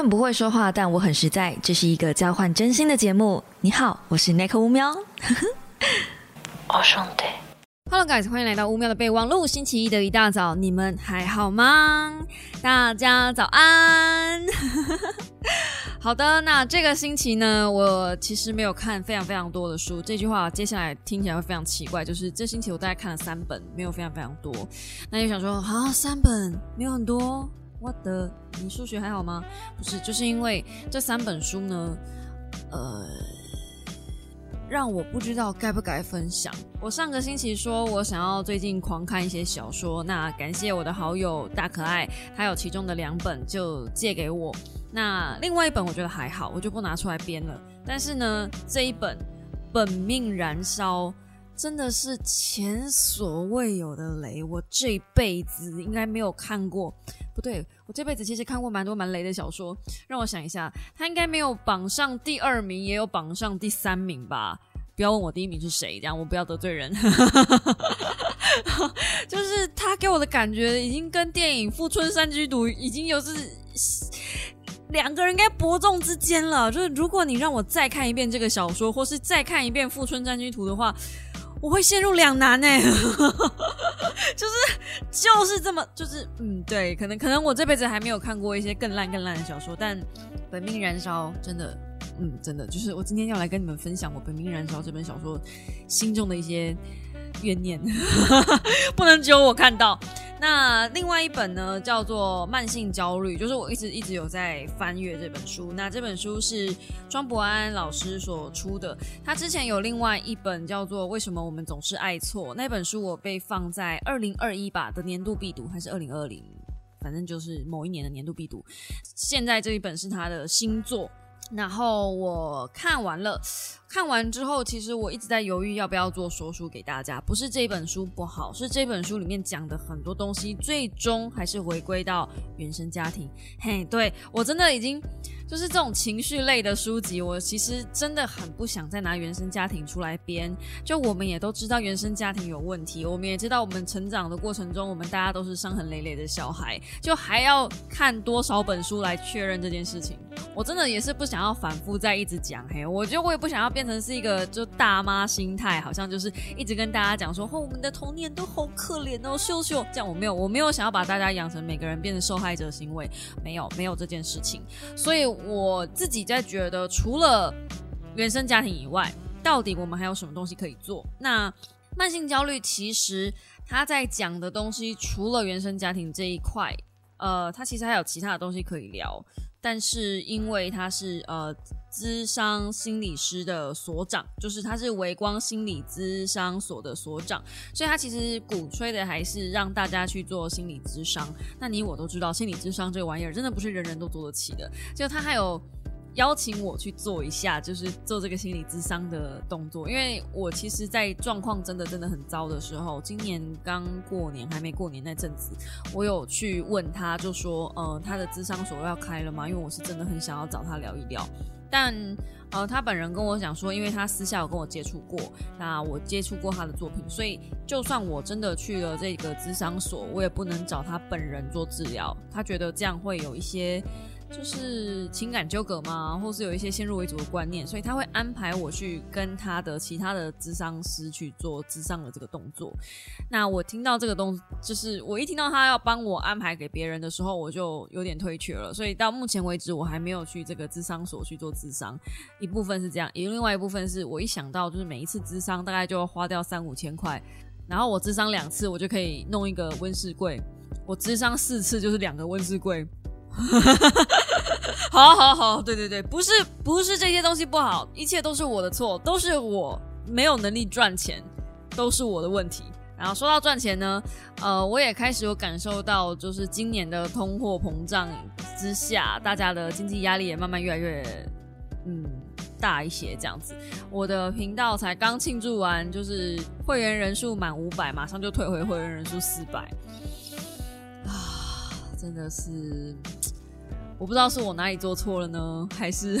很不会说话，但我很实在。这是一个交换真心的节目。你好，我是 Nick 乌喵。我兄弟，Hello guys，欢迎来到乌喵的备忘录。星期一的一大早，你们还好吗？大家早安。好的，那这个星期呢，我其实没有看非常非常多的书。这句话接下来听起来会非常奇怪，就是这星期我大概看了三本，没有非常非常多。那就想说，啊，三本没有很多。我的，你数学还好吗？不是，就是因为这三本书呢，呃，让我不知道该不该分享。我上个星期说我想要最近狂看一些小说，那感谢我的好友大可爱，他有其中的两本就借给我。那另外一本我觉得还好，我就不拿出来编了。但是呢，这一本《本命燃烧》真的是前所未有的雷，我这辈子应该没有看过。不对，我这辈子其实看过蛮多蛮雷的小说，让我想一下，他应该没有榜上第二名，也有榜上第三名吧？不要问我第一名是谁，这样我不要得罪人。就是他给我的感觉，已经跟电影《富春山居图》已经有是两个人该伯仲之间了。就是如果你让我再看一遍这个小说，或是再看一遍《富春山居图》的话。我会陷入两难呢，就是就是这么就是嗯对，可能可能我这辈子还没有看过一些更烂更烂的小说，但《本命燃烧》真的嗯真的就是我今天要来跟你们分享我《本命燃烧》这本小说心中的一些怨念，不能只有我看到。那另外一本呢，叫做《慢性焦虑》，就是我一直一直有在翻阅这本书。那这本书是庄博安老师所出的。他之前有另外一本叫做《为什么我们总是爱错》那本书，我被放在二零二一吧的年度必读，还是二零二零，反正就是某一年的年度必读。现在这一本是他的新作，然后我看完了。看完之后，其实我一直在犹豫要不要做说书给大家。不是这本书不好，是这本书里面讲的很多东西，最终还是回归到原生家庭。嘿，对我真的已经就是这种情绪类的书籍，我其实真的很不想再拿原生家庭出来编。就我们也都知道原生家庭有问题，我们也知道我们成长的过程中，我们大家都是伤痕累累的小孩，就还要看多少本书来确认这件事情。我真的也是不想要反复再一直讲。嘿，我觉得我也不想要变。成是一个就大妈心态，好像就是一直跟大家讲说，哦，我们的童年都好可怜哦，秀秀。这样我没有，我没有想要把大家养成每个人变成受害者行为，没有，没有这件事情。所以我自己在觉得，除了原生家庭以外，到底我们还有什么东西可以做？那慢性焦虑其实他在讲的东西，除了原生家庭这一块，呃，他其实还有其他的东西可以聊。但是因为他是呃资商心理师的所长，就是他是维光心理资商所的所长，所以他其实鼓吹的还是让大家去做心理咨商。那你我都知道，心理咨商这个玩意儿真的不是人人都做得起的。就他还有。邀请我去做一下，就是做这个心理咨商的动作，因为我其实，在状况真的真的很糟的时候，今年刚过年还没过年那阵子，我有去问他，就说，呃，他的智商所要开了吗？因为我是真的很想要找他聊一聊，但，呃，他本人跟我讲说，因为他私下有跟我接触过，那我接触过他的作品，所以就算我真的去了这个咨商所，我也不能找他本人做治疗，他觉得这样会有一些。就是情感纠葛嘛？或是有一些先入为主的观念，所以他会安排我去跟他的其他的智商师去做智商的这个动作。那我听到这个东，就是我一听到他要帮我安排给别人的时候，我就有点退却了。所以到目前为止，我还没有去这个智商所去做智商。一部分是这样，也另外一部分是我一想到就是每一次智商大概就要花掉三五千块，然后我智商两次，我就可以弄一个温室柜；我智商四次就是两个温室柜。好好好，对对对，不是不是这些东西不好，一切都是我的错，都是我没有能力赚钱，都是我的问题。然后说到赚钱呢，呃，我也开始有感受到，就是今年的通货膨胀之下，大家的经济压力也慢慢越来越嗯大一些。这样子，我的频道才刚庆祝完，就是会员人数满五百，马上就退回会员人数四百。真的是，我不知道是我哪里做错了呢，还是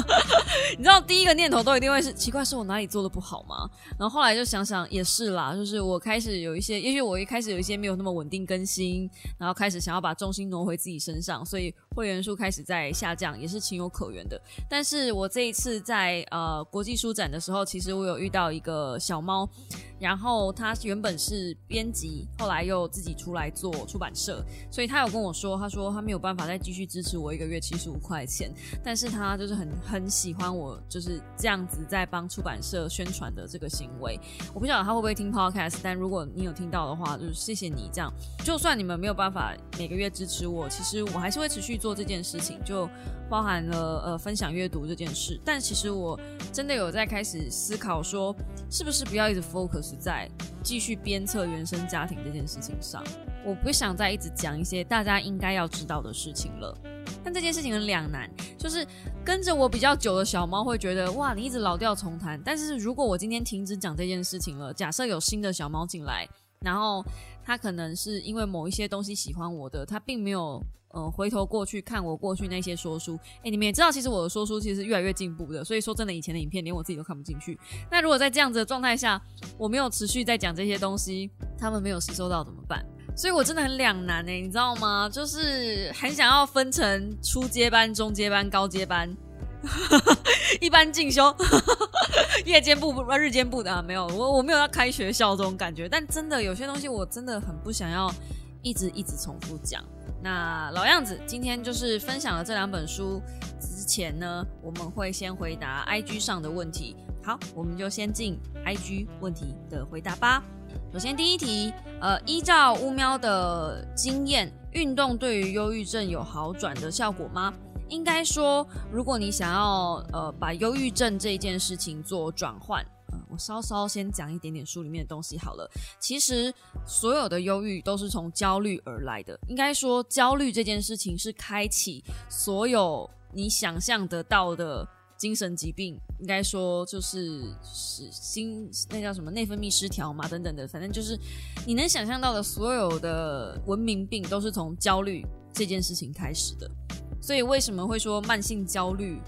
你知道第一个念头都一定会是奇怪，是我哪里做的不好吗？然后后来就想想也是啦，就是我开始有一些，也许我一开始有一些没有那么稳定更新，然后开始想要把重心挪回自己身上，所以会员数开始在下降，也是情有可原的。但是我这一次在呃国际书展的时候，其实我有遇到一个小猫，然后他原本是编辑，后来又自己出来做出版社，所以他有跟我说，他说他没有办法再继续支持我一个月七十五块钱，但是他就是很很喜欢我就是这样子在帮出版社宣传的这个行为。我不晓得他会不会听 podcast，但如果你有听到的话，就是谢谢你这样。就算你们没有办法每个月支持我，其实我还是会持续做这件事情，就包含了呃分享阅读这件事。但其实我真的有在开始思考说，是不是不要一直 focus 在继续鞭策原生家庭这件事情上？我不想再一直讲一些大家应该要知道的事情了。但这件事情很两难，就是跟着我比较久的小猫会觉得哇，你一直老调重弹。但是如果我今天停止讲这件事情了，假设有新的小猫进来，然后他可能是因为某一些东西喜欢我的，他并没有呃回头过去看我过去那些说书。哎，你们也知道，其实我的说书其实越来越进步的。所以说真的，以前的影片连我自己都看不进去。那如果在这样子的状态下，我没有持续在讲这些东西，他们没有吸收到怎么办？所以我真的很两难哎，你知道吗？就是很想要分成初阶班、中阶班、高阶班，一般进修，夜间部不、日间部的啊，没有，我我没有要开学校这种感觉。但真的有些东西，我真的很不想要一直一直重复讲。那老样子，今天就是分享了这两本书之前呢，我们会先回答 IG 上的问题。好，我们就先进 IG 问题的回答吧。首先，第一题，呃，依照乌喵的经验，运动对于忧郁症有好转的效果吗？应该说，如果你想要呃把忧郁症这件事情做转换，嗯，我稍稍先讲一点点书里面的东西好了。其实，所有的忧郁都是从焦虑而来的。应该说，焦虑这件事情是开启所有你想象得到的。精神疾病应该说就是是心那叫什么内分泌失调嘛等等的，反正就是你能想象到的所有的文明病都是从焦虑这件事情开始的。所以为什么会说慢性焦虑？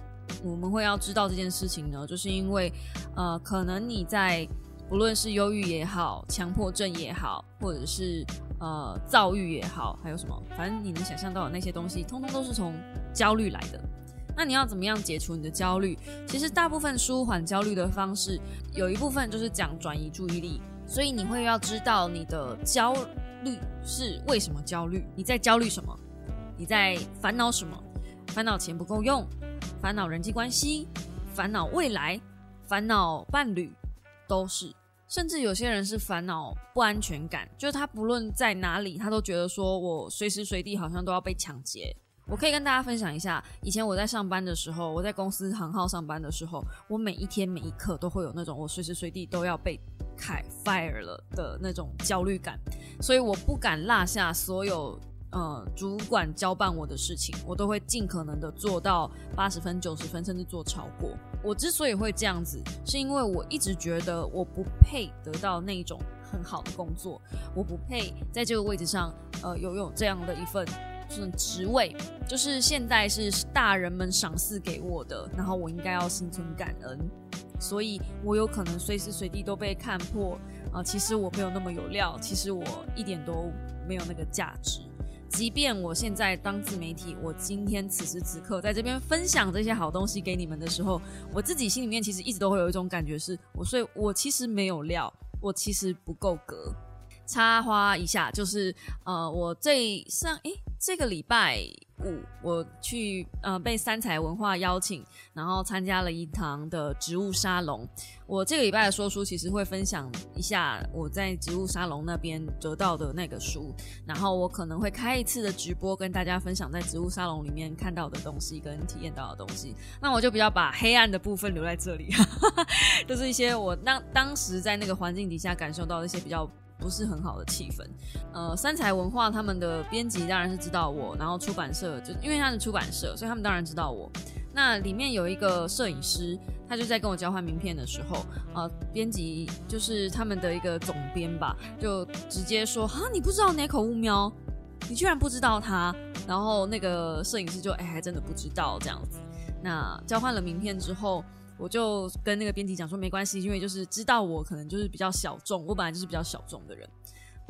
我们会要知道这件事情呢？就是因为呃，可能你在不论是忧郁也好、强迫症也好，或者是呃躁郁也好，还有什么，反正你能想象到的那些东西，通通都是从焦虑来的。那你要怎么样解除你的焦虑？其实大部分舒缓焦虑的方式，有一部分就是讲转移注意力。所以你会要知道你的焦虑是为什么焦虑？你在焦虑什么？你在烦恼什么？烦恼钱不够用，烦恼人际关系，烦恼未来，烦恼伴侣，都是。甚至有些人是烦恼不安全感，就是他不论在哪里，他都觉得说我随时随地好像都要被抢劫。我可以跟大家分享一下，以前我在上班的时候，我在公司行号上班的时候，我每一天每一刻都会有那种我随时随地都要被开 fire 了的那种焦虑感，所以我不敢落下所有呃主管交办我的事情，我都会尽可能的做到八十分、九十分，甚至做超过。我之所以会这样子，是因为我一直觉得我不配得到那种很好的工作，我不配在这个位置上呃拥有这样的一份。这种职位就是现在是大人们赏赐给我的，然后我应该要心存感恩，所以我有可能随时随地都被看破啊！其实我没有那么有料，其实我一点都没有那个价值。即便我现在当自媒体，我今天此时此刻在这边分享这些好东西给你们的时候，我自己心里面其实一直都会有一种感觉，是我所以，我其实没有料，我其实不够格。插花一下，就是呃，我这上诶，这个礼拜五我去呃被三彩文化邀请，然后参加了一堂的植物沙龙。我这个礼拜的说书其实会分享一下我在植物沙龙那边得到的那个书，然后我可能会开一次的直播跟大家分享在植物沙龙里面看到的东西跟体验到的东西。那我就比较把黑暗的部分留在这里，就是一些我当当时在那个环境底下感受到的一些比较。不是很好的气氛，呃，三彩文化他们的编辑当然是知道我，然后出版社就因为他是出版社，所以他们当然知道我。那里面有一个摄影师，他就在跟我交换名片的时候，呃，编辑就是他们的一个总编吧，就直接说：“哈，你不知道哪口乌喵？你居然不知道他？”然后那个摄影师就哎，还真的不知道这样子。那交换了名片之后。我就跟那个编辑讲说没关系，因为就是知道我可能就是比较小众，我本来就是比较小众的人。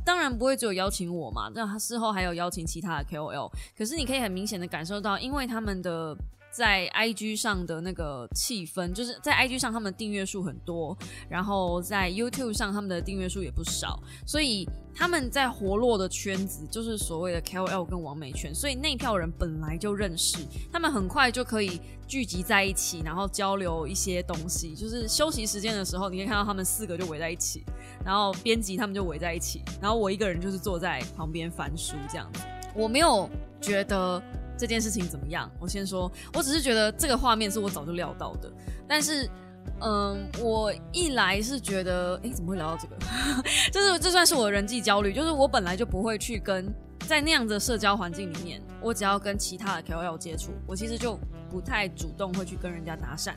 当然不会只有邀请我嘛，那他事后还有邀请其他的 KOL。可是你可以很明显的感受到，因为他们的在 IG 上的那个气氛，就是在 IG 上他们订阅数很多，然后在 YouTube 上他们的订阅数也不少，所以他们在活络的圈子就是所谓的 KOL 跟王美圈，所以那票人本来就认识，他们很快就可以聚集在一起，然后交流一些东西。就是休息时间的时候，你可以看到他们四个就围在一起。然后编辑他们就围在一起，然后我一个人就是坐在旁边翻书这样子。我没有觉得这件事情怎么样。我先说，我只是觉得这个画面是我早就料到的。但是，嗯，我一来是觉得，哎，怎么会聊到这个？这是这算是我的人际焦虑，就是我本来就不会去跟在那样的社交环境里面，我只要跟其他的 KOL 接触，我其实就不太主动会去跟人家搭讪。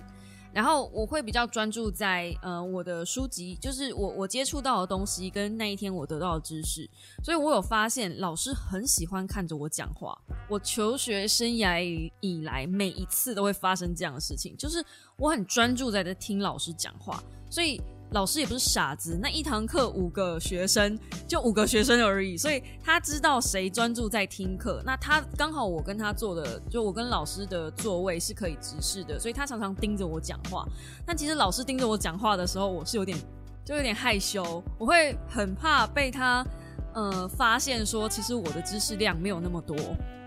然后我会比较专注在呃我的书籍，就是我我接触到的东西跟那一天我得到的知识，所以我有发现老师很喜欢看着我讲话。我求学生涯以来每一次都会发生这样的事情，就是我很专注在这听老师讲话，所以。老师也不是傻子，那一堂课五个学生，就五个学生而已，所以他知道谁专注在听课。那他刚好我跟他坐的，就我跟老师的座位是可以直视的，所以他常常盯着我讲话。但其实老师盯着我讲话的时候，我是有点就有点害羞，我会很怕被他呃发现说，其实我的知识量没有那么多。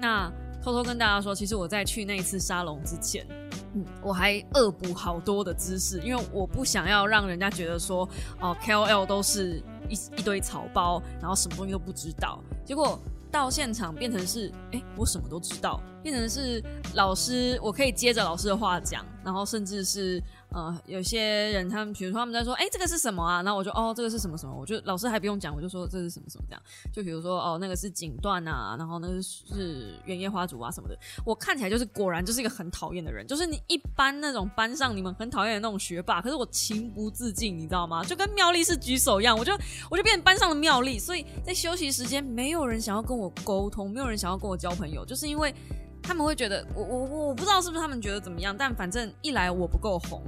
那偷偷跟大家说，其实我在去那一次沙龙之前。嗯，我还恶补好多的知识，因为我不想要让人家觉得说，哦，KOL 都是一一堆草包，然后什么东西都不知道。结果到现场变成是，哎，我什么都知道，变成是老师，我可以接着老师的话讲，然后甚至是。呃，有些人他们，比如说他们在说，哎，这个是什么啊？然后我就，哦，这个是什么什么？我就老师还不用讲，我就说这是什么什么这样。就比如说，哦，那个是锦缎啊，然后那个是原叶花烛啊什么的。我看起来就是果然就是一个很讨厌的人，就是你一般那种班上你们很讨厌的那种学霸，可是我情不自禁，你知道吗？就跟妙丽是举手一样，我就我就变班上的妙丽。所以在休息时间，没有人想要跟我沟通，没有人想要跟我交朋友，就是因为他们会觉得我我我不知道是不是他们觉得怎么样，但反正一来我不够红。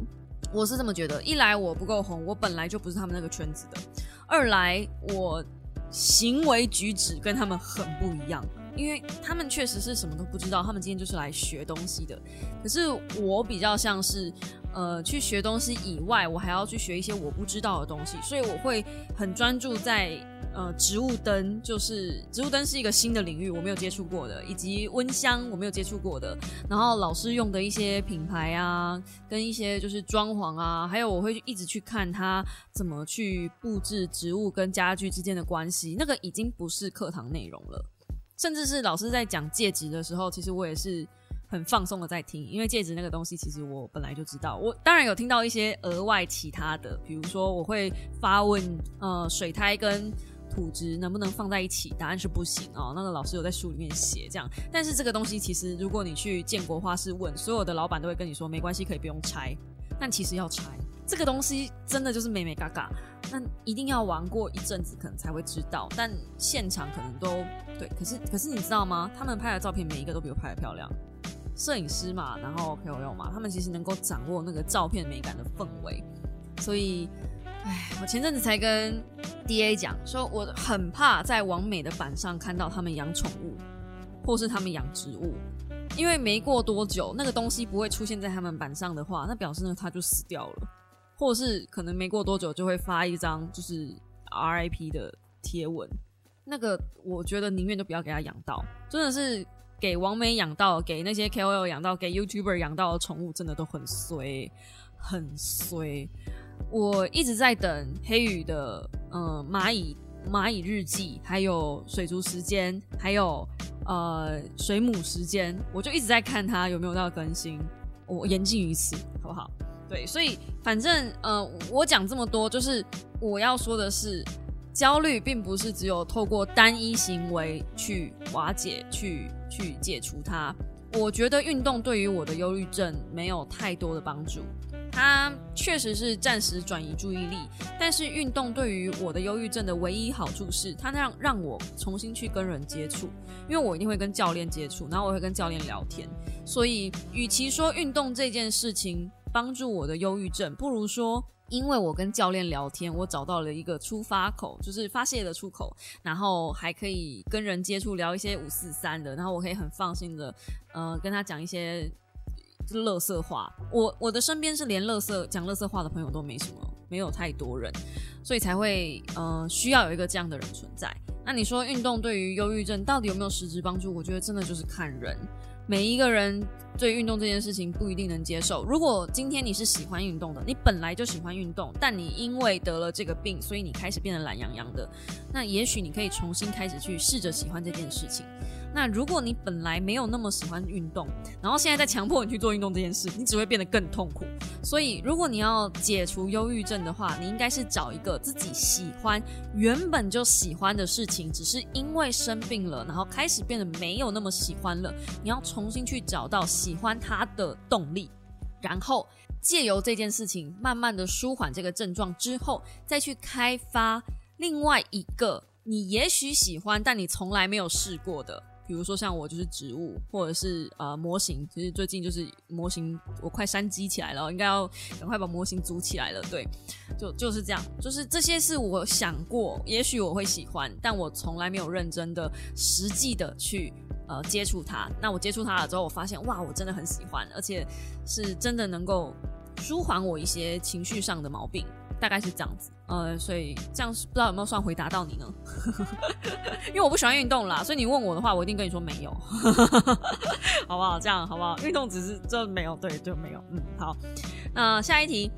我是这么觉得，一来我不够红，我本来就不是他们那个圈子的；二来我行为举止跟他们很不一样，因为他们确实是什么都不知道，他们今天就是来学东西的。可是我比较像是，呃，去学东西以外，我还要去学一些我不知道的东西，所以我会很专注在。呃，植物灯就是植物灯是一个新的领域，我没有接触过的，以及温香我没有接触过的。然后老师用的一些品牌啊，跟一些就是装潢啊，还有我会一直去看他怎么去布置植物跟家具之间的关系。那个已经不是课堂内容了，甚至是老师在讲戒指的时候，其实我也是很放松的在听，因为戒指那个东西其实我本来就知道。我当然有听到一些额外其他的，比如说我会发问，呃，水苔跟土质能不能放在一起？答案是不行哦。那个老师有在书里面写这样，但是这个东西其实，如果你去建国画室问，所有的老板都会跟你说没关系，可以不用拆。但其实要拆，这个东西真的就是美美嘎嘎。那一定要玩过一阵子，可能才会知道。但现场可能都对，可是可是你知道吗？他们拍的照片每一个都比我拍的漂亮。摄影师嘛，然后朋友嘛，他们其实能够掌握那个照片美感的氛围，所以。唉，我前阵子才跟 D A 讲，说我很怕在王美的板上看到他们养宠物，或是他们养植物，因为没过多久，那个东西不会出现在他们板上的话，那表示呢它就死掉了，或是可能没过多久就会发一张就是 R I P 的贴文，那个我觉得宁愿都不要给他养到，真的是给王美养到，给那些 K O L 养到，给 YouTuber 养到的宠物，真的都很衰，很衰。我一直在等黑羽的，嗯，蚂蚁蚂蚁日记，还有水族时间，还有呃水母时间，我就一直在看它有没有到更新。我言尽于此，好不好？对，所以反正呃，我讲这么多，就是我要说的是，焦虑并不是只有透过单一行为去瓦解、去去解除它。我觉得运动对于我的忧郁症没有太多的帮助。它确实是暂时转移注意力，但是运动对于我的忧郁症的唯一好处是，它让让我重新去跟人接触，因为我一定会跟教练接触，然后我会跟教练聊天，所以与其说运动这件事情帮助我的忧郁症，不如说因为我跟教练聊天，我找到了一个出发口，就是发泄的出口，然后还可以跟人接触，聊一些五四三的，然后我可以很放心的，呃，跟他讲一些乐色话。我我的身边是连乐色讲乐色话的朋友都没什么，没有太多人，所以才会呃需要有一个这样的人存在。那你说运动对于忧郁症到底有没有实质帮助？我觉得真的就是看人。每一个人对运动这件事情不一定能接受。如果今天你是喜欢运动的，你本来就喜欢运动，但你因为得了这个病，所以你开始变得懒洋洋的，那也许你可以重新开始去试着喜欢这件事情。那如果你本来没有那么喜欢运动，然后现在在强迫你去做运动这件事，你只会变得更痛苦。所以，如果你要解除忧郁症的话，你应该是找一个自己喜欢、原本就喜欢的事情，只是因为生病了，然后开始变得没有那么喜欢了。你要重新去找到喜欢它的动力，然后借由这件事情慢慢的舒缓这个症状之后，再去开发另外一个你也许喜欢但你从来没有试过的。比如说像我就是植物，或者是呃模型，其实最近就是模型，我快山积起来了，应该要赶快把模型组起来了。对，就就是这样，就是这些是我想过，也许我会喜欢，但我从来没有认真的、实际的去呃接触它。那我接触它了之后，我发现哇，我真的很喜欢，而且是真的能够舒缓我一些情绪上的毛病。大概是这样子，呃，所以这样不知道有没有算回答到你呢？因为我不喜欢运动啦，所以你问我的话，我一定跟你说没有，好不好？这样好不好？运动只是就没有，对，就没有。嗯，好。那下一题，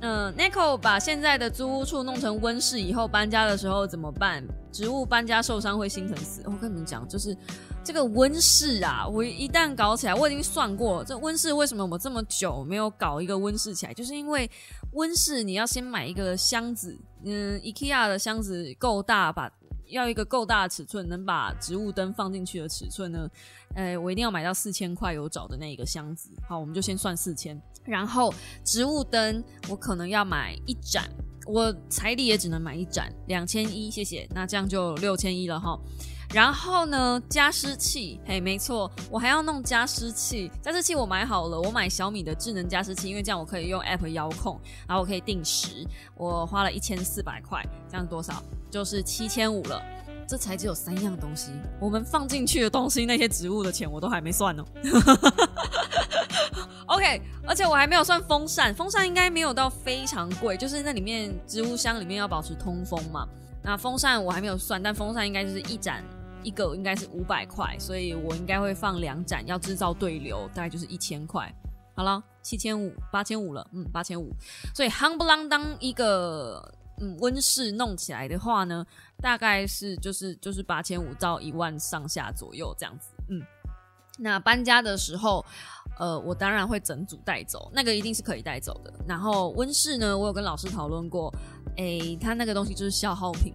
嗯，Nico 把现在的租屋处弄成温室以后，搬家的时候怎么办？植物搬家受伤会心疼死。我跟你们讲，就是。这个温室啊，我一旦搞起来，我已经算过，这温室为什么我这么久没有搞一个温室起来，就是因为温室你要先买一个箱子，嗯，IKEA 的箱子够大，把要一个够大的尺寸，能把植物灯放进去的尺寸呢，呃，我一定要买到四千块有找的那一个箱子。好，我们就先算四千，然后植物灯我可能要买一盏，我彩礼也只能买一盏，两千一，谢谢，那这样就六千一了哈。然后呢，加湿器，嘿，没错，我还要弄加湿器。加湿器我买好了，我买小米的智能加湿器，因为这样我可以用 App 遥控，然后我可以定时。我花了一千四百块，这样多少？就是七千五了。这才只有三样东西，我们放进去的东西，那些植物的钱我都还没算呢。OK，而且我还没有算风扇，风扇应该没有到非常贵，就是那里面植物箱里面要保持通风嘛。那风扇我还没有算，但风扇应该就是一盏。一个应该是五百块，所以我应该会放两盏，要制造对流，大概就是一千块。好了，七千五，八千五了，嗯，八千五。所以夯不啷当一个嗯温室弄起来的话呢，大概是就是就是八千五到一万上下左右这样子。嗯，那搬家的时候，呃，我当然会整组带走，那个一定是可以带走的。然后温室呢，我有跟老师讨论过，诶，它那个东西就是消耗品。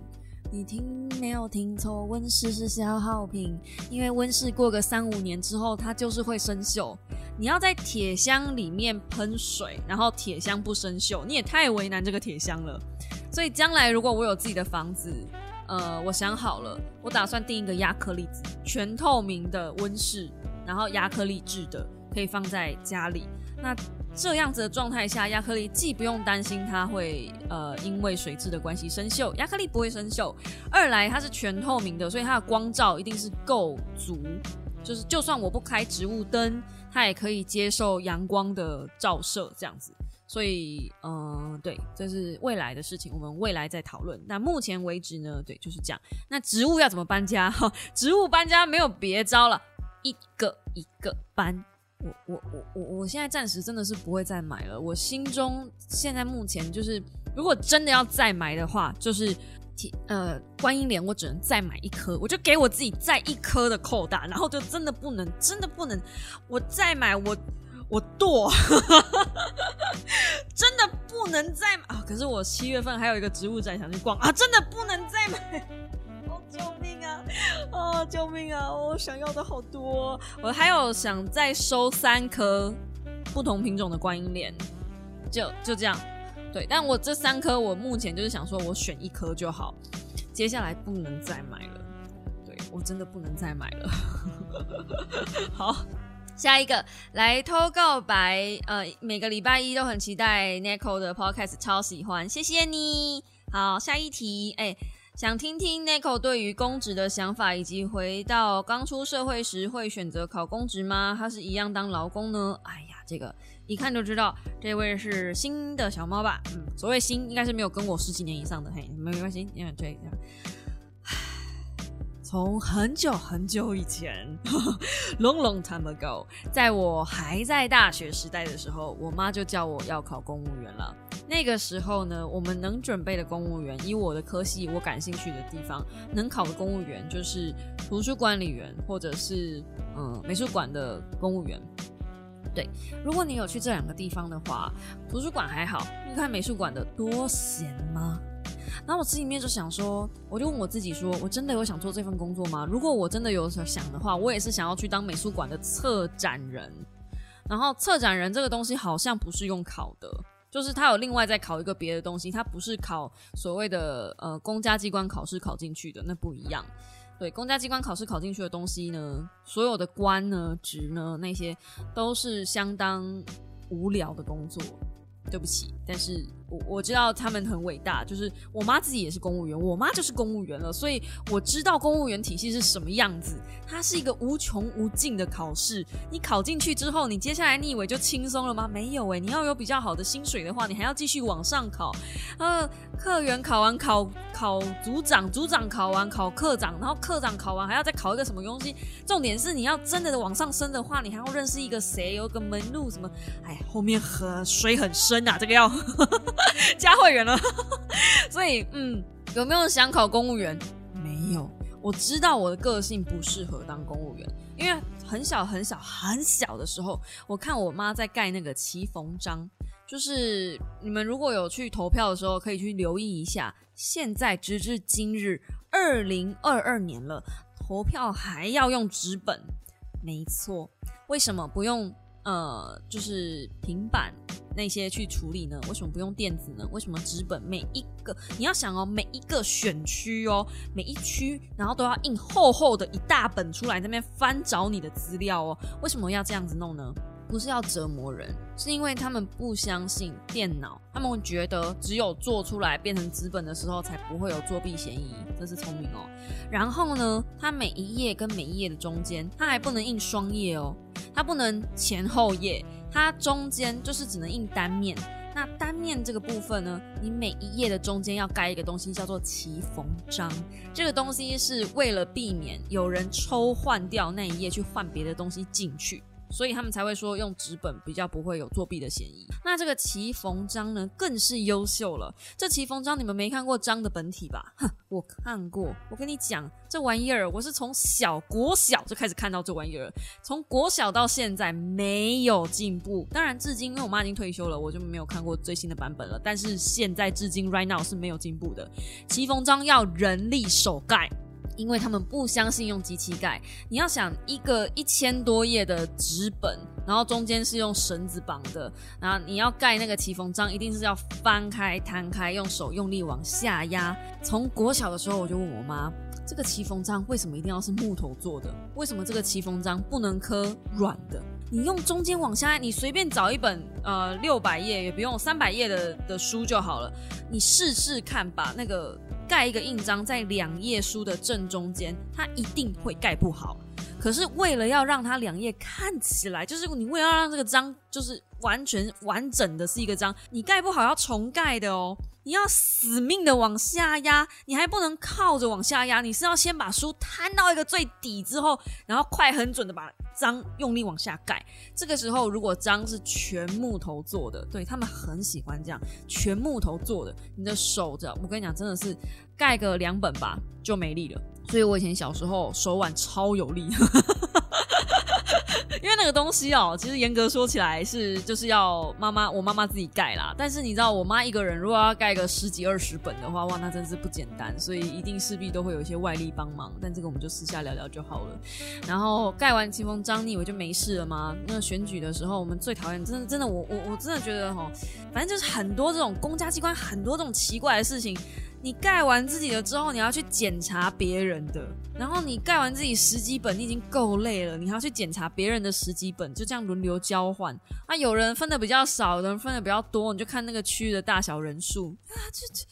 你听没有听错，温室是消耗品，因为温室过个三五年之后，它就是会生锈。你要在铁箱里面喷水，然后铁箱不生锈，你也太为难这个铁箱了。所以将来如果我有自己的房子，呃，我想好了，我打算订一个亚克力全透明的温室，然后亚克力制的，可以放在家里。那这样子的状态下，亚克力既不用担心它会呃因为水质的关系生锈，亚克力不会生锈；二来它是全透明的，所以它的光照一定是够足，就是就算我不开植物灯，它也可以接受阳光的照射这样子。所以嗯，对，这是未来的事情，我们未来再讨论。那目前为止呢，对，就是这样。那植物要怎么搬家？哈，植物搬家没有别招了，一个一个搬。我我我我我现在暂时真的是不会再买了。我心中现在目前就是，如果真的要再买的话，就是呃观音莲，我只能再买一颗，我就给我自己再一颗的扣大，然后就真的不能，真的不能，我再买我我剁，真的不能再买啊！可是我七月份还有一个植物展想去逛啊，真的不能再买。救命啊！啊，救命啊！我想要的好多，我还有想再收三颗不同品种的观音莲，就就这样。对，但我这三颗，我目前就是想说，我选一颗就好，接下来不能再买了。对我真的不能再买了。好，下一个来偷告白，呃，每个礼拜一都很期待 Nico 的 Podcast，超喜欢，谢谢你。好，下一题，哎，想听听 Nico 对于公职的想法，以及回到刚出社会时会选择考公职吗？他是一样当劳工呢？哎呀，这个一看就知道，这位是新的小猫吧？嗯，所谓新，应该是没有跟我十几年以上的，嘿，没没关系，你看这样。从很久很久以前，long long time ago，在我还在大学时代的时候，我妈就叫我要考公务员了。那个时候呢，我们能准备的公务员，以我的科系我感兴趣的地方，能考的公务员就是图书管理员，或者是嗯美术馆的公务员。对，如果你有去这两个地方的话，图书馆还好，你看美术馆的多闲吗？然后我心里面就想说，我就问我自己说，我真的有想做这份工作吗？如果我真的有想的话，我也是想要去当美术馆的策展人。然后策展人这个东西好像不是用考的，就是他有另外再考一个别的东西，他不是考所谓的呃公家机关考试考进去的，那不一样。对，公家机关考试考进去的东西呢，所有的官呢、职呢，那些都是相当无聊的工作。对不起，但是。我我知道他们很伟大，就是我妈自己也是公务员，我妈就是公务员了，所以我知道公务员体系是什么样子。它是一个无穷无尽的考试，你考进去之后，你接下来你以为就轻松了吗？没有诶，你要有比较好的薪水的话，你还要继续往上考。呃，科员考完考考组长，组长考完考科长，然后科长考完还要再考一个什么东西？重点是你要真的往上升的话，你还要认识一个谁，有个门路什么？哎，后面很水很深啊，这个要。加会员了，所以嗯，有没有想考公务员？没有，我知道我的个性不适合当公务员，因为很小很小很小的时候，我看我妈在盖那个旗缝章，就是你们如果有去投票的时候，可以去留意一下。现在直至今日，二零二二年了，投票还要用纸本，没错，为什么不用？呃，就是平板那些去处理呢？为什么不用电子呢？为什么纸本每一个你要想哦，每一个选区哦，每一区，然后都要印厚厚的一大本出来，那边翻找你的资料哦？为什么要这样子弄呢？不是要折磨人，是因为他们不相信电脑，他们觉得只有做出来变成纸本的时候，才不会有作弊嫌疑。这是聪明哦。然后呢，它每一页跟每一页的中间，它还不能印双页哦，它不能前后页，它中间就是只能印单面。那单面这个部分呢，你每一页的中间要盖一个东西，叫做齐缝章。这个东西是为了避免有人抽换掉那一页去换别的东西进去。所以他们才会说用纸本比较不会有作弊的嫌疑。那这个齐缝章呢，更是优秀了。这齐缝章你们没看过章的本体吧？哼，我看过。我跟你讲，这玩意儿我是从小国小就开始看到这玩意儿，从国小到现在没有进步。当然，至今因为我妈已经退休了，我就没有看过最新的版本了。但是现在至今 right now 是没有进步的。齐缝章要人力手盖。因为他们不相信用机器盖，你要想一个一千多页的纸本，然后中间是用绳子绑的，然后你要盖那个骑缝章，一定是要翻开、摊开，用手用力往下压。从国小的时候，我就问我妈，这个骑缝章为什么一定要是木头做的？为什么这个骑缝章不能刻软的？你用中间往下，你随便找一本呃六百页也不用三百页的的书就好了，你试试看，把那个。盖一个印章在两页书的正中间，它一定会盖不好。可是为了要让它两页看起来，就是你为了让这个章就是完全完整的是一个章，你盖不好要重盖的哦。你要死命的往下压，你还不能靠着往下压，你是要先把书摊到一个最底之后，然后快很准的把章用力往下盖。这个时候，如果章是全木头做的，对他们很喜欢这样，全木头做的，你的手着，我跟你讲，真的是盖个两本吧就没力了。所以我以前小时候手腕超有力。因为那个东西哦，其实严格说起来是就是要妈妈我妈妈自己盖啦。但是你知道我妈一个人如果要盖个十几二十本的话，哇，那真是不简单。所以一定势必都会有一些外力帮忙。但这个我们就私下聊聊就好了。然后盖完清风章，你以为就没事了吗？那选举的时候，我们最讨厌，真的真的，我我我真的觉得哈，反正就是很多这种公家机关，很多这种奇怪的事情。你盖完自己的之后，你要去检查别人的，然后你盖完自己十几本，你已经够累了，你还要去检查别人的十几本，就这样轮流交换。啊有人分的比较少，有人分的比较多，你就看那个区域的大小人数啊，这这。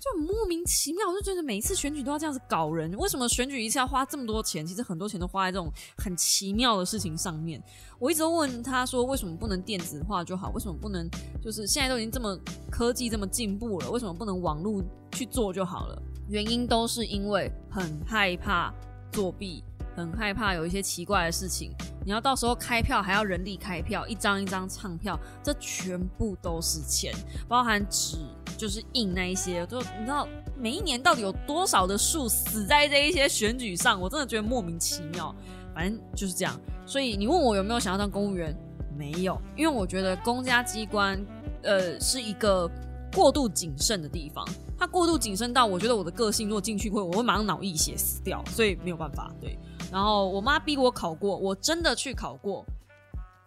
就很莫名其妙，我就觉得每一次选举都要这样子搞人，为什么选举一次要花这么多钱？其实很多钱都花在这种很奇妙的事情上面。我一直问他说，为什么不能电子化就好？为什么不能就是现在都已经这么科技这么进步了，为什么不能网络去做就好了？原因都是因为很害怕作弊，很害怕有一些奇怪的事情。你要到时候开票还要人力开票，一张一张唱票，这全部都是钱，包含纸。就是印那一些，就你知道每一年到底有多少的树死在这一些选举上，我真的觉得莫名其妙。反正就是这样，所以你问我有没有想要当公务员，没有，因为我觉得公家机关呃是一个过度谨慎的地方，它过度谨慎到我觉得我的个性如果进去会，我会马上脑溢血死掉，所以没有办法。对，然后我妈逼我考过，我真的去考过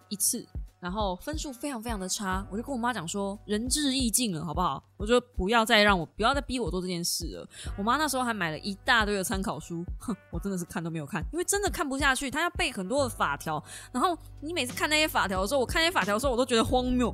一次。然后分数非常非常的差，我就跟我妈讲说，仁至义尽了，好不好？我就不要再让我不要再逼我做这件事了。我妈那时候还买了一大堆的参考书，哼，我真的是看都没有看，因为真的看不下去。她要背很多的法条，然后你每次看那些法条的时候，我看那些法条的时候，我都觉得荒谬，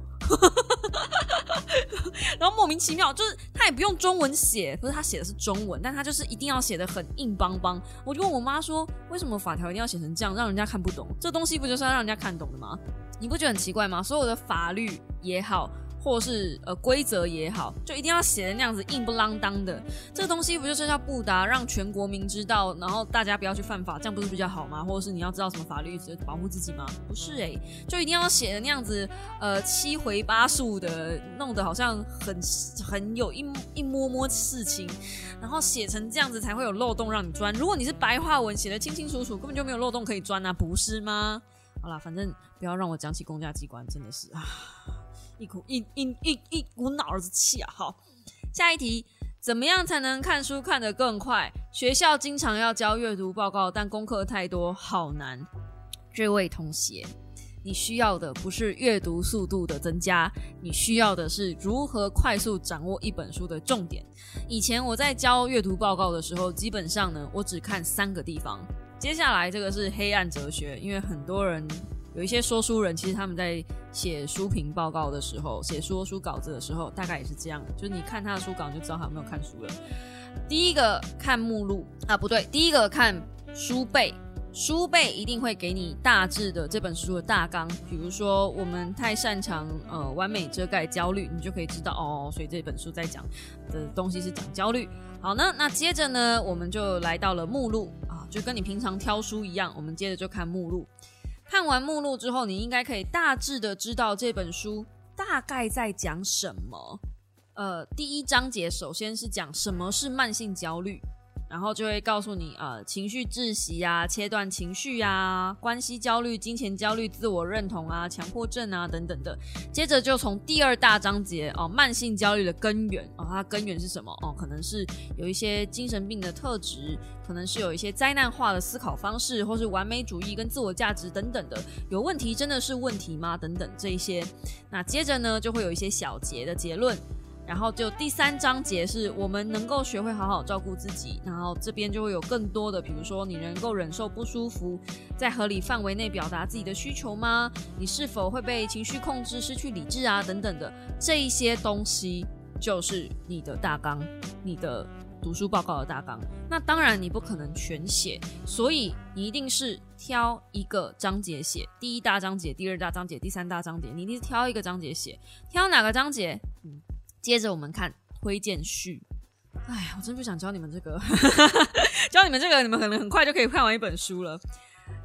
然后莫名其妙，就是他也不用中文写，不是他写的是中文，但他就是一定要写的很硬邦邦。我就问我妈说，为什么法条一定要写成这样，让人家看不懂？这东西不就是要让人家看懂的吗？你不觉得很奇怪吗？所有的法律也好，或是呃规则也好，就一定要写的那样子硬不啷当的。这个东西不就是要布达，让全国民知道，然后大家不要去犯法，这样不是比较好吗？或者是你要知道什么法律，保护自己吗？不是诶，就一定要写的那样子，呃七回八数的，弄得好像很很有一一摸摸事情，然后写成这样子才会有漏洞让你钻。如果你是白话文写的清清楚楚，根本就没有漏洞可以钻啊，不是吗？好啦，反正不要让我讲起公家机关，真的是啊，一股一一一一股脑子气啊！好，下一题，怎么样才能看书看得更快？学校经常要交阅读报告，但功课太多，好难。这位同学，你需要的不是阅读速度的增加，你需要的是如何快速掌握一本书的重点。以前我在交阅读报告的时候，基本上呢，我只看三个地方。接下来这个是黑暗哲学，因为很多人有一些说书人，其实他们在写书评报告的时候，写说书稿子的时候，大概也是这样，就是你看他的书稿，你就知道他有没有看书了。第一个看目录啊，不对，第一个看书背，书背一定会给你大致的这本书的大纲。比如说，我们太擅长呃完美遮盖焦虑，你就可以知道哦，所以这本书在讲的东西是讲焦虑。好呢，那接着呢，我们就来到了目录啊。就跟你平常挑书一样，我们接着就看目录。看完目录之后，你应该可以大致的知道这本书大概在讲什么。呃，第一章节首先是讲什么是慢性焦虑。然后就会告诉你，呃，情绪窒息啊，切断情绪啊，关系焦虑、金钱焦虑、自我认同啊，强迫症啊等等的。接着就从第二大章节哦，慢性焦虑的根源哦，它根源是什么？哦，可能是有一些精神病的特质，可能是有一些灾难化的思考方式，或是完美主义跟自我价值等等的。有问题真的是问题吗？等等这一些。那接着呢，就会有一些小结的结论。然后就第三章节是我们能够学会好好照顾自己，然后这边就会有更多的，比如说你能够忍受不舒服，在合理范围内表达自己的需求吗？你是否会被情绪控制、失去理智啊？等等的这一些东西，就是你的大纲，你的读书报告的大纲。那当然你不可能全写，所以你一定是挑一个章节写，第一大章节、第二大章节、第三大章节，你一定是挑一个章节写，挑哪个章节？嗯。接着我们看推荐序，哎，我真不想教你们这个，教你们这个，你们可能很快就可以看完一本书了。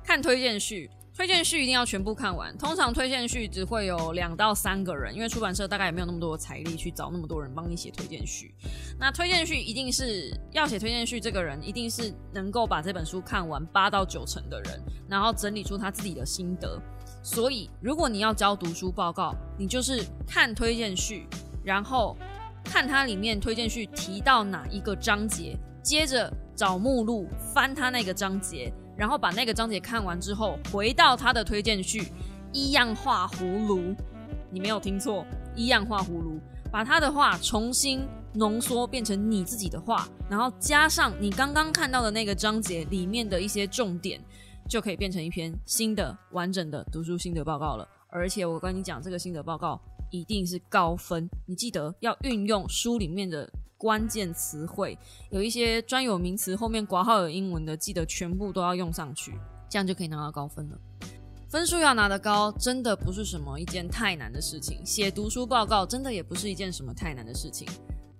看推荐序，推荐序一定要全部看完。通常推荐序只会有两到三个人，因为出版社大概也没有那么多财力去找那么多人帮你写推荐序。那推荐序一定是要写推荐序，这个人一定是能够把这本书看完八到九成的人，然后整理出他自己的心得。所以，如果你要交读书报告，你就是看推荐序。然后看它里面推荐序提到哪一个章节，接着找目录翻它那个章节，然后把那个章节看完之后，回到它的推荐序，一样画葫芦。你没有听错，一样画葫芦，把他的话重新浓缩变成你自己的话，然后加上你刚刚看到的那个章节里面的一些重点，就可以变成一篇新的完整的读书心得报告了。而且我跟你讲，这个心得报告一定是高分，你记得要运用书里面的关键词汇，有一些专有名词后面挂号有英文的，记得全部都要用上去，这样就可以拿到高分了。分数要拿得高，真的不是什么一件太难的事情。写读书报告真的也不是一件什么太难的事情。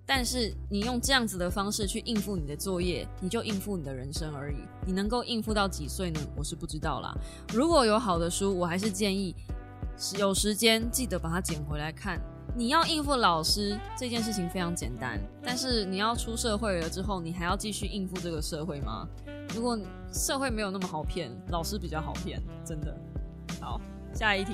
但是你用这样子的方式去应付你的作业，你就应付你的人生而已。你能够应付到几岁呢？我是不知道啦。如果有好的书，我还是建议有时间记得把它捡回来看。你要应付老师这件事情非常简单，但是你要出社会了之后，你还要继续应付这个社会吗？如果社会没有那么好骗，老师比较好骗，真的。好，下一题，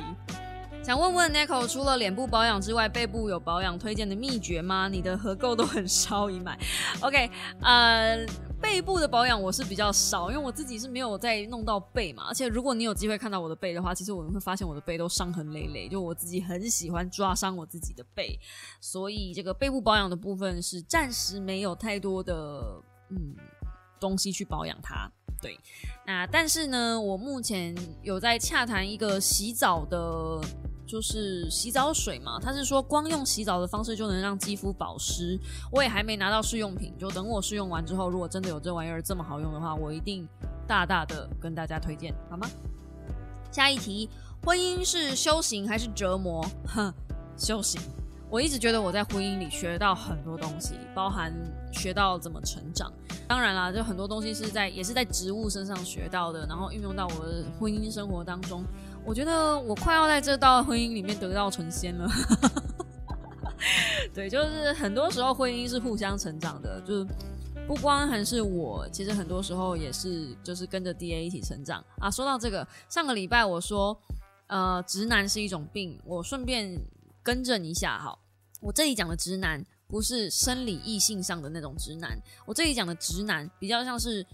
想问问 Nico，除了脸部保养之外，背部有保养推荐的秘诀吗？你的合购都很 烧已买。OK，呃，背部的保养我是比较少，因为我自己是没有再弄到背嘛。而且如果你有机会看到我的背的话，其实我们会发现我的背都伤痕累累，就我自己很喜欢抓伤我自己的背，所以这个背部保养的部分是暂时没有太多的嗯东西去保养它。对，那但是呢，我目前有在洽谈一个洗澡的，就是洗澡水嘛。他是说光用洗澡的方式就能让肌肤保湿。我也还没拿到试用品，就等我试用完之后，如果真的有这玩意儿这么好用的话，我一定大大的跟大家推荐，好吗？下一题，婚姻是修行还是折磨？哼，修行。我一直觉得我在婚姻里学到很多东西，包含学到怎么成长。当然啦，就很多东西是在也是在植物身上学到的，然后运用到我的婚姻生活当中。我觉得我快要在这道婚姻里面得道成仙了。对，就是很多时候婚姻是互相成长的，就是不光还是我，其实很多时候也是就是跟着 D A 一起成长啊。说到这个，上个礼拜我说，呃，直男是一种病，我顺便更正一下哈。我这里讲的直男不是生理异性上的那种直男，我这里讲的直男比较像是，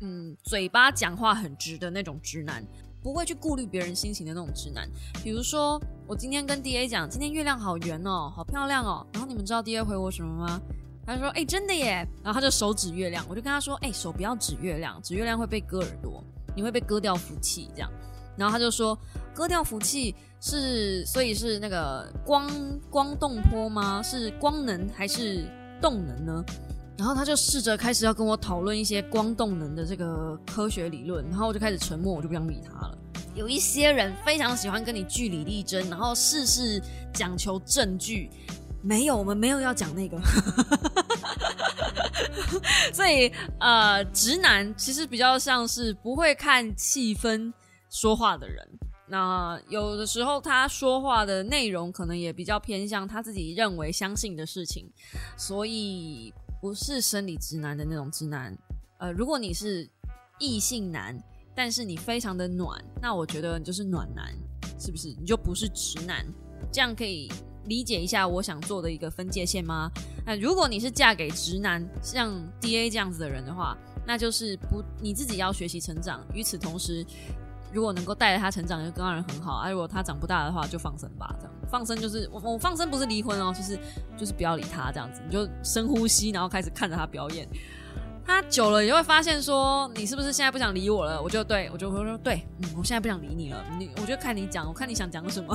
嗯，嘴巴讲话很直的那种直男，不会去顾虑别人心情的那种直男。比如说，我今天跟 D A 讲，今天月亮好圆哦，好漂亮哦。然后你们知道 D A 回我什么吗？他说：“哎，真的耶。”然后他就手指月亮，我就跟他说：“哎，手不要指月亮，指月亮会被割耳朵，你会被割掉福气。”这样。然后他就说：“割掉福气。”是，所以是那个光光动波吗？是光能还是动能呢？然后他就试着开始要跟我讨论一些光动能的这个科学理论，然后我就开始沉默，我就不想理他了。有一些人非常喜欢跟你据理力争，然后事事讲求证据。没有，我们没有要讲那个。所以呃，直男其实比较像是不会看气氛说话的人。那有的时候他说话的内容可能也比较偏向他自己认为相信的事情，所以不是生理直男的那种直男。呃，如果你是异性男，但是你非常的暖，那我觉得你就是暖男，是不是？你就不是直男，这样可以理解一下我想做的一个分界线吗？那如果你是嫁给直男，像 D A 这样子的人的话，那就是不你自己要学习成长，与此同时。如果能够带着他成长，就当然很好啊。如果他长不大的话，就放生吧。这样放生就是我我放生不是离婚哦，就是就是不要理他这样子，你就深呼吸，然后开始看着他表演。他久了也会发现说，你是不是现在不想理我了？我就对我就会说对，嗯，我现在不想理你了。你我就看你讲，我看你想讲什么。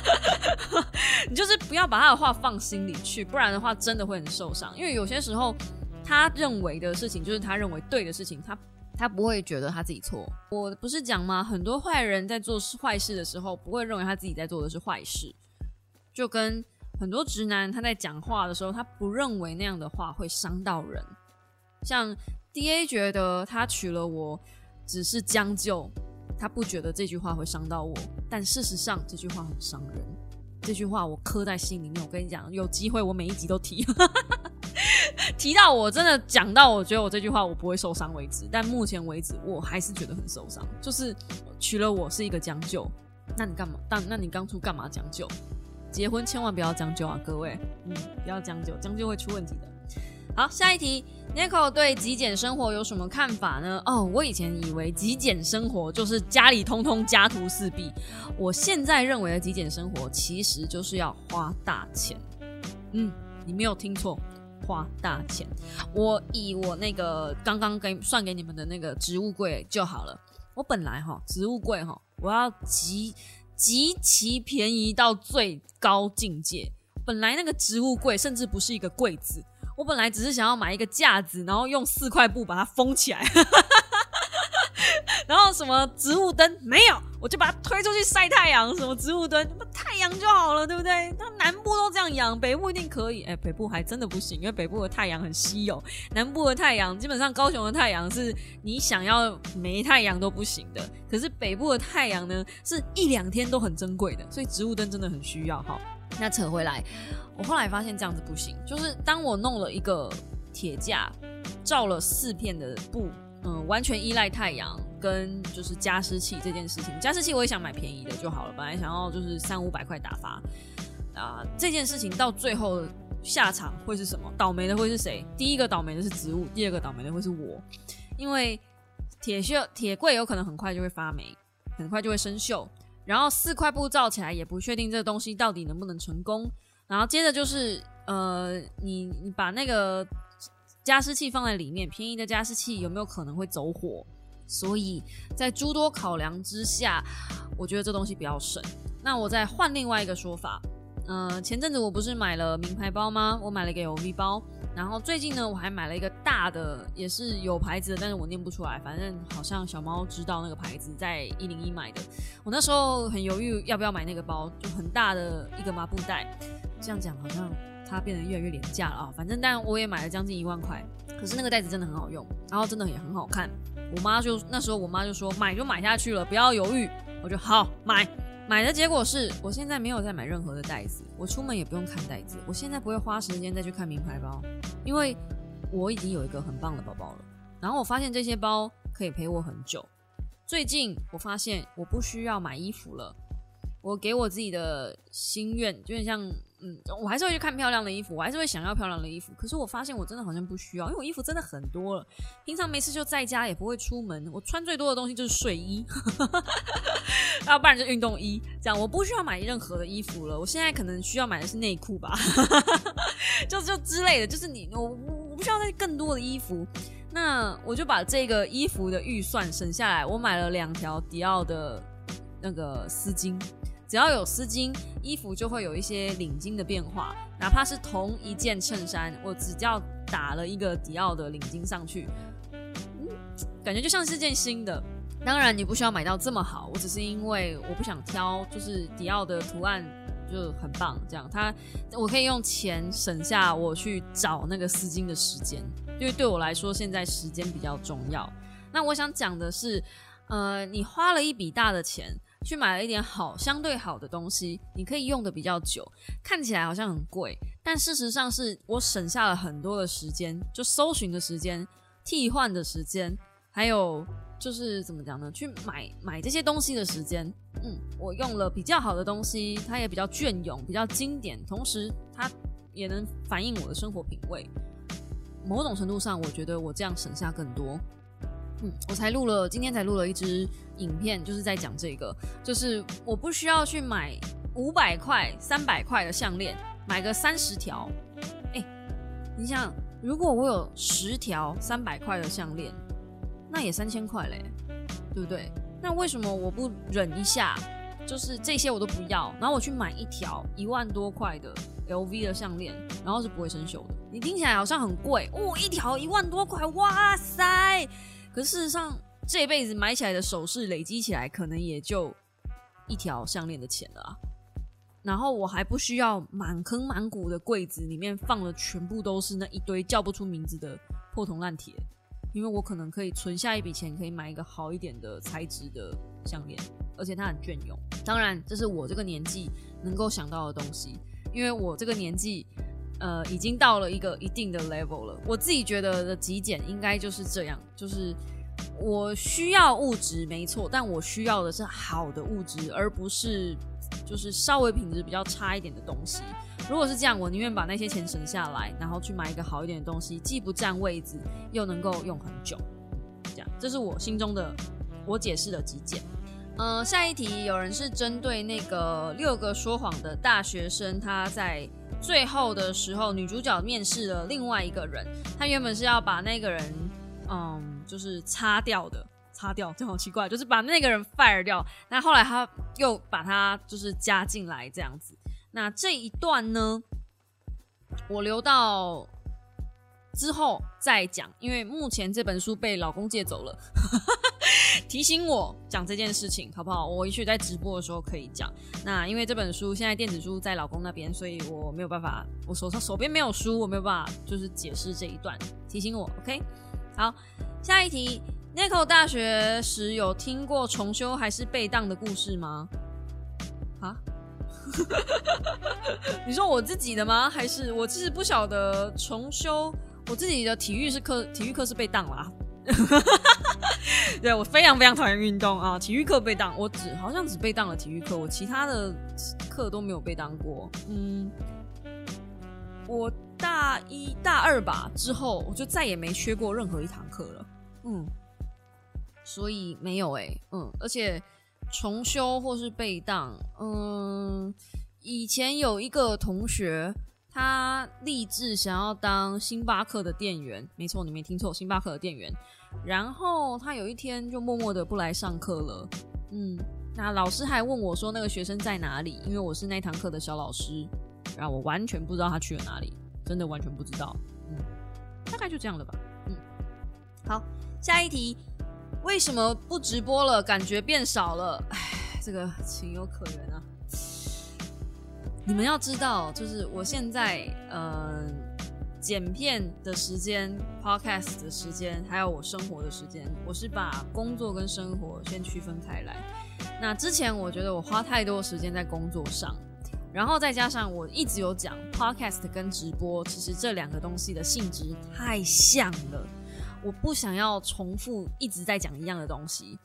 你就是不要把他的话放心里去，不然的话真的会很受伤。因为有些时候他认为的事情，就是他认为对的事情，他。他不会觉得他自己错。我不是讲吗？很多坏人在做坏事的时候，不会认为他自己在做的是坏事。就跟很多直男他在讲话的时候，他不认为那样的话会伤到人。像 D A 觉得他娶了我只是将就，他不觉得这句话会伤到我。但事实上，这句话很伤人。这句话我刻在心里面。我跟你讲，有机会我每一集都提。提到我真的讲到，我觉得我这句话我不会受伤为止，但目前为止我还是觉得很受伤。就是娶了我是一个将就，那你干嘛？当那你当初干嘛将就？结婚千万不要将就啊，各位，嗯，不要将就，将就会出问题的。好，下一题，Nico 对极简生活有什么看法呢？哦，我以前以为极简生活就是家里通通家徒四壁，我现在认为的极简生活其实就是要花大钱。嗯。你没有听错，花大钱。我以我那个刚刚给算给你们的那个植物柜就好了。我本来哈植物柜哈，我要极极其便宜到最高境界。本来那个植物柜甚至不是一个柜子，我本来只是想要买一个架子，然后用四块布把它封起来。然后什么植物灯没有，我就把它推出去晒太阳。什么植物灯，太阳就好了，对不对？那南部都这样养，北部一定可以。哎，北部还真的不行，因为北部的太阳很稀有。南部的太阳，基本上高雄的太阳是你想要没太阳都不行的。可是北部的太阳呢，是一两天都很珍贵的，所以植物灯真的很需要。好，那扯回来，我后来发现这样子不行，就是当我弄了一个铁架，罩了四片的布。嗯，完全依赖太阳跟就是加湿器这件事情。加湿器我也想买便宜的就好了，本来想要就是三五百块打发啊。这件事情到最后下场会是什么？倒霉的会是谁？第一个倒霉的是植物，第二个倒霉的会是我，因为铁锈铁柜有可能很快就会发霉，很快就会生锈。然后四块布罩起来也不确定这个东西到底能不能成功。然后接着就是呃，你你把那个。加湿器放在里面，便宜的加湿器有没有可能会走火？所以在诸多考量之下，我觉得这东西比较省。那我再换另外一个说法，嗯，前阵子我不是买了名牌包吗？我买了一个 LV 包，然后最近呢，我还买了一个大的，也是有牌子的，但是我念不出来，反正好像小猫知道那个牌子，在一零一买的。我那时候很犹豫要不要买那个包，就很大的一个麻布袋，这样讲好像。它变得越来越廉价了啊！反正，但我也买了将近一万块。可是那个袋子真的很好用，然后真的也很好看。我妈就那时候，我妈就说买就买下去了，不要犹豫。我就好买。买的结果是我现在没有再买任何的袋子，我出门也不用看袋子。我现在不会花时间再去看名牌包，因为我已经有一个很棒的包包了。然后我发现这些包可以陪我很久。最近我发现我不需要买衣服了。我给我自己的心愿，就像，嗯，我还是会去看漂亮的衣服，我还是会想要漂亮的衣服。可是我发现我真的好像不需要，因为我衣服真的很多了。平常没事就在家，也不会出门。我穿最多的东西就是睡衣，要不然就运动衣。这样我不需要买任何的衣服了。我现在可能需要买的是内裤吧，就就之类的。就是你我我不需要再更多的衣服。那我就把这个衣服的预算省下来，我买了两条迪奥的那个丝巾。只要有丝巾，衣服就会有一些领巾的变化。哪怕是同一件衬衫，我只要打了一个迪奥的领巾上去，感觉就像是件新的。当然，你不需要买到这么好，我只是因为我不想挑，就是迪奥的图案就很棒，这样它我可以用钱省下我去找那个丝巾的时间，因为对我来说现在时间比较重要。那我想讲的是，呃，你花了一笔大的钱。去买了一点好、相对好的东西，你可以用的比较久，看起来好像很贵，但事实上是我省下了很多的时间，就搜寻的时间、替换的时间，还有就是怎么讲呢？去买买这些东西的时间。嗯，我用了比较好的东西，它也比较隽永、比较经典，同时它也能反映我的生活品味。某种程度上，我觉得我这样省下更多。嗯，我才录了，今天才录了一支影片，就是在讲这个，就是我不需要去买五百块、三百块的项链，买个三十条。哎，你想，如果我有十条三百块的项链，那也三千块嘞，对不对？那为什么我不忍一下，就是这些我都不要，然后我去买一条一万多块的 LV 的项链，然后是不会生锈的？你听起来好像很贵哦，一条一万多块，哇塞！可事实上，这辈子买起来的首饰累积起来，可能也就一条项链的钱了啊。然后我还不需要满坑满谷的柜子里面放了全部都是那一堆叫不出名字的破铜烂铁，因为我可能可以存下一笔钱，可以买一个好一点的材质的项链，而且它很隽永。当然，这是我这个年纪能够想到的东西，因为我这个年纪。呃，已经到了一个一定的 level 了。我自己觉得的极简应该就是这样，就是我需要物质没错，但我需要的是好的物质，而不是就是稍微品质比较差一点的东西。如果是这样，我宁愿把那些钱省下来，然后去买一个好一点的东西，既不占位置，又能够用很久。这样，这是我心中的我解释的极简。呃，下一题有人是针对那个六个说谎的大学生，他在。最后的时候，女主角面试了另外一个人，她原本是要把那个人，嗯，就是擦掉的，擦掉，这好奇怪，就是把那个人 fire 掉。那后来她又把他就是加进来这样子。那这一段呢，我留到。之后再讲，因为目前这本书被老公借走了，提醒我讲这件事情，好不好？我也许在直播的时候可以讲。那因为这本书现在电子书在老公那边，所以我没有办法，我手上手边没有书，我没有办法就是解释这一段。提醒我，OK？好，下一题，Nico 大学时有听过重修还是被当的故事吗？啊？你说我自己的吗？还是我其实不晓得重修？我自己的体育是课，体育课是被当啦。对我非常非常讨厌运动啊，体育课被当，我只好像只被当了体育课，我其他的课都没有被当过。嗯，我大一大二吧之后，我就再也没缺过任何一堂课了。嗯，所以没有哎，嗯，而且重修或是被当，嗯，以前有一个同学。他立志想要当星巴克的店员，没错，你没听错，星巴克的店员。然后他有一天就默默的不来上课了。嗯，那老师还问我说那个学生在哪里，因为我是那堂课的小老师，然后我完全不知道他去了哪里，真的完全不知道。嗯，大概就这样了吧。嗯，好，下一题，为什么不直播了？感觉变少了。唉，这个情有可原啊。你们要知道，就是我现在呃剪片的时间、podcast 的时间，还有我生活的时间，我是把工作跟生活先区分开来。那之前我觉得我花太多时间在工作上，然后再加上我一直有讲 podcast 跟直播，其实这两个东西的性质太像了，我不想要重复一直在讲一样的东西，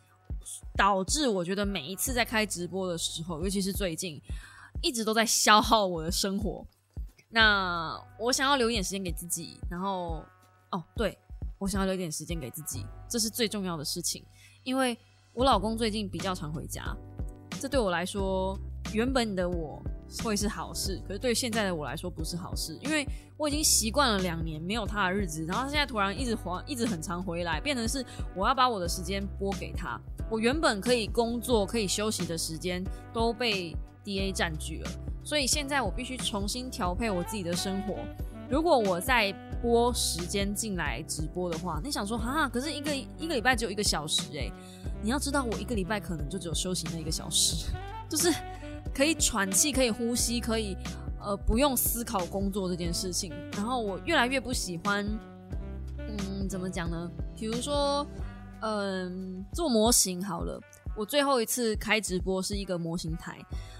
导致我觉得每一次在开直播的时候，尤其是最近。一直都在消耗我的生活，那我想要留一点时间给自己，然后哦，对我想要留一点时间给自己，这是最重要的事情。因为我老公最近比较常回家，这对我来说，原本的我会是好事，可是对现在的我来说不是好事，因为我已经习惯了两年没有他的日子，然后他现在突然一直还一直很常回来，变成是我要把我的时间拨给他，我原本可以工作可以休息的时间都被。D A 占据了，所以现在我必须重新调配我自己的生活。如果我再拨时间进来直播的话，你想说哈，可是一个一个礼拜只有一个小时哎，你要知道我一个礼拜可能就只有休息那一个小时，就是可以喘气、可以呼吸、可以呃不用思考工作这件事情。然后我越来越不喜欢，嗯，怎么讲呢？比如说，嗯，做模型好了，我最后一次开直播是一个模型台。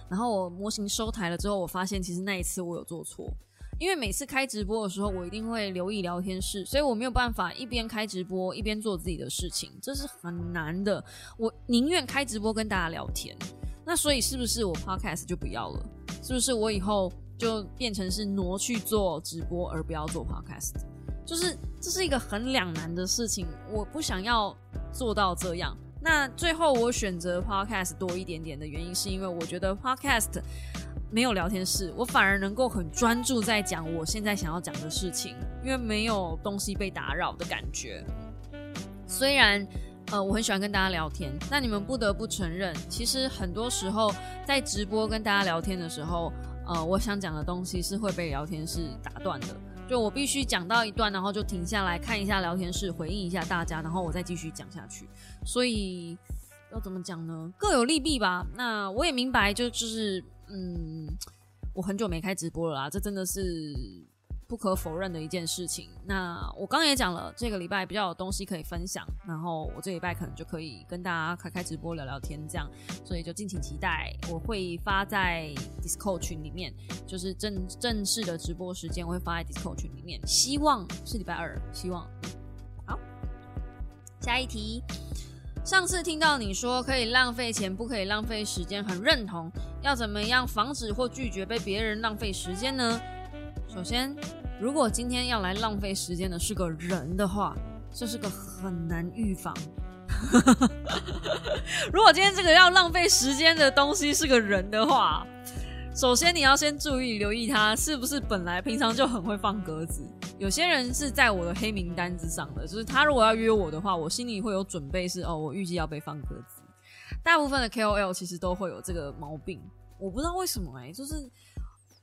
然后我模型收台了之后，我发现其实那一次我有做错，因为每次开直播的时候，我一定会留意聊天室，所以我没有办法一边开直播一边做自己的事情，这是很难的。我宁愿开直播跟大家聊天，那所以是不是我 podcast 就不要了？是不是我以后就变成是挪去做直播而不要做 podcast？就是这是一个很两难的事情，我不想要做到这样。那最后我选择 podcast 多一点点的原因，是因为我觉得 podcast 没有聊天室，我反而能够很专注在讲我现在想要讲的事情，因为没有东西被打扰的感觉。虽然呃我很喜欢跟大家聊天，但你们不得不承认，其实很多时候在直播跟大家聊天的时候，呃我想讲的东西是会被聊天室打断的。就我必须讲到一段，然后就停下来看一下聊天室，回应一下大家，然后我再继续讲下去。所以要怎么讲呢？各有利弊吧。那我也明白，就就是嗯，我很久没开直播了啦，这真的是。不可否认的一件事情。那我刚也讲了，这个礼拜比较有东西可以分享，然后我这礼拜可能就可以跟大家开开直播聊聊天，这样，所以就敬请期待。我会发在 Discord 群里面，就是正正式的直播时间，我会发在 Discord 群里面。希望是礼拜二，希望。好，下一题。上次听到你说可以浪费钱，不可以浪费时间，很认同。要怎么样防止或拒绝被别人浪费时间呢？首先，如果今天要来浪费时间的是个人的话，这是个很难预防。如果今天这个要浪费时间的东西是个人的话，首先你要先注意留意他是不是本来平常就很会放鸽子。有些人是在我的黑名单之上的，就是他如果要约我的话，我心里会有准备，是哦，我预计要被放鸽子。大部分的 KOL 其实都会有这个毛病，我不知道为什么哎，就是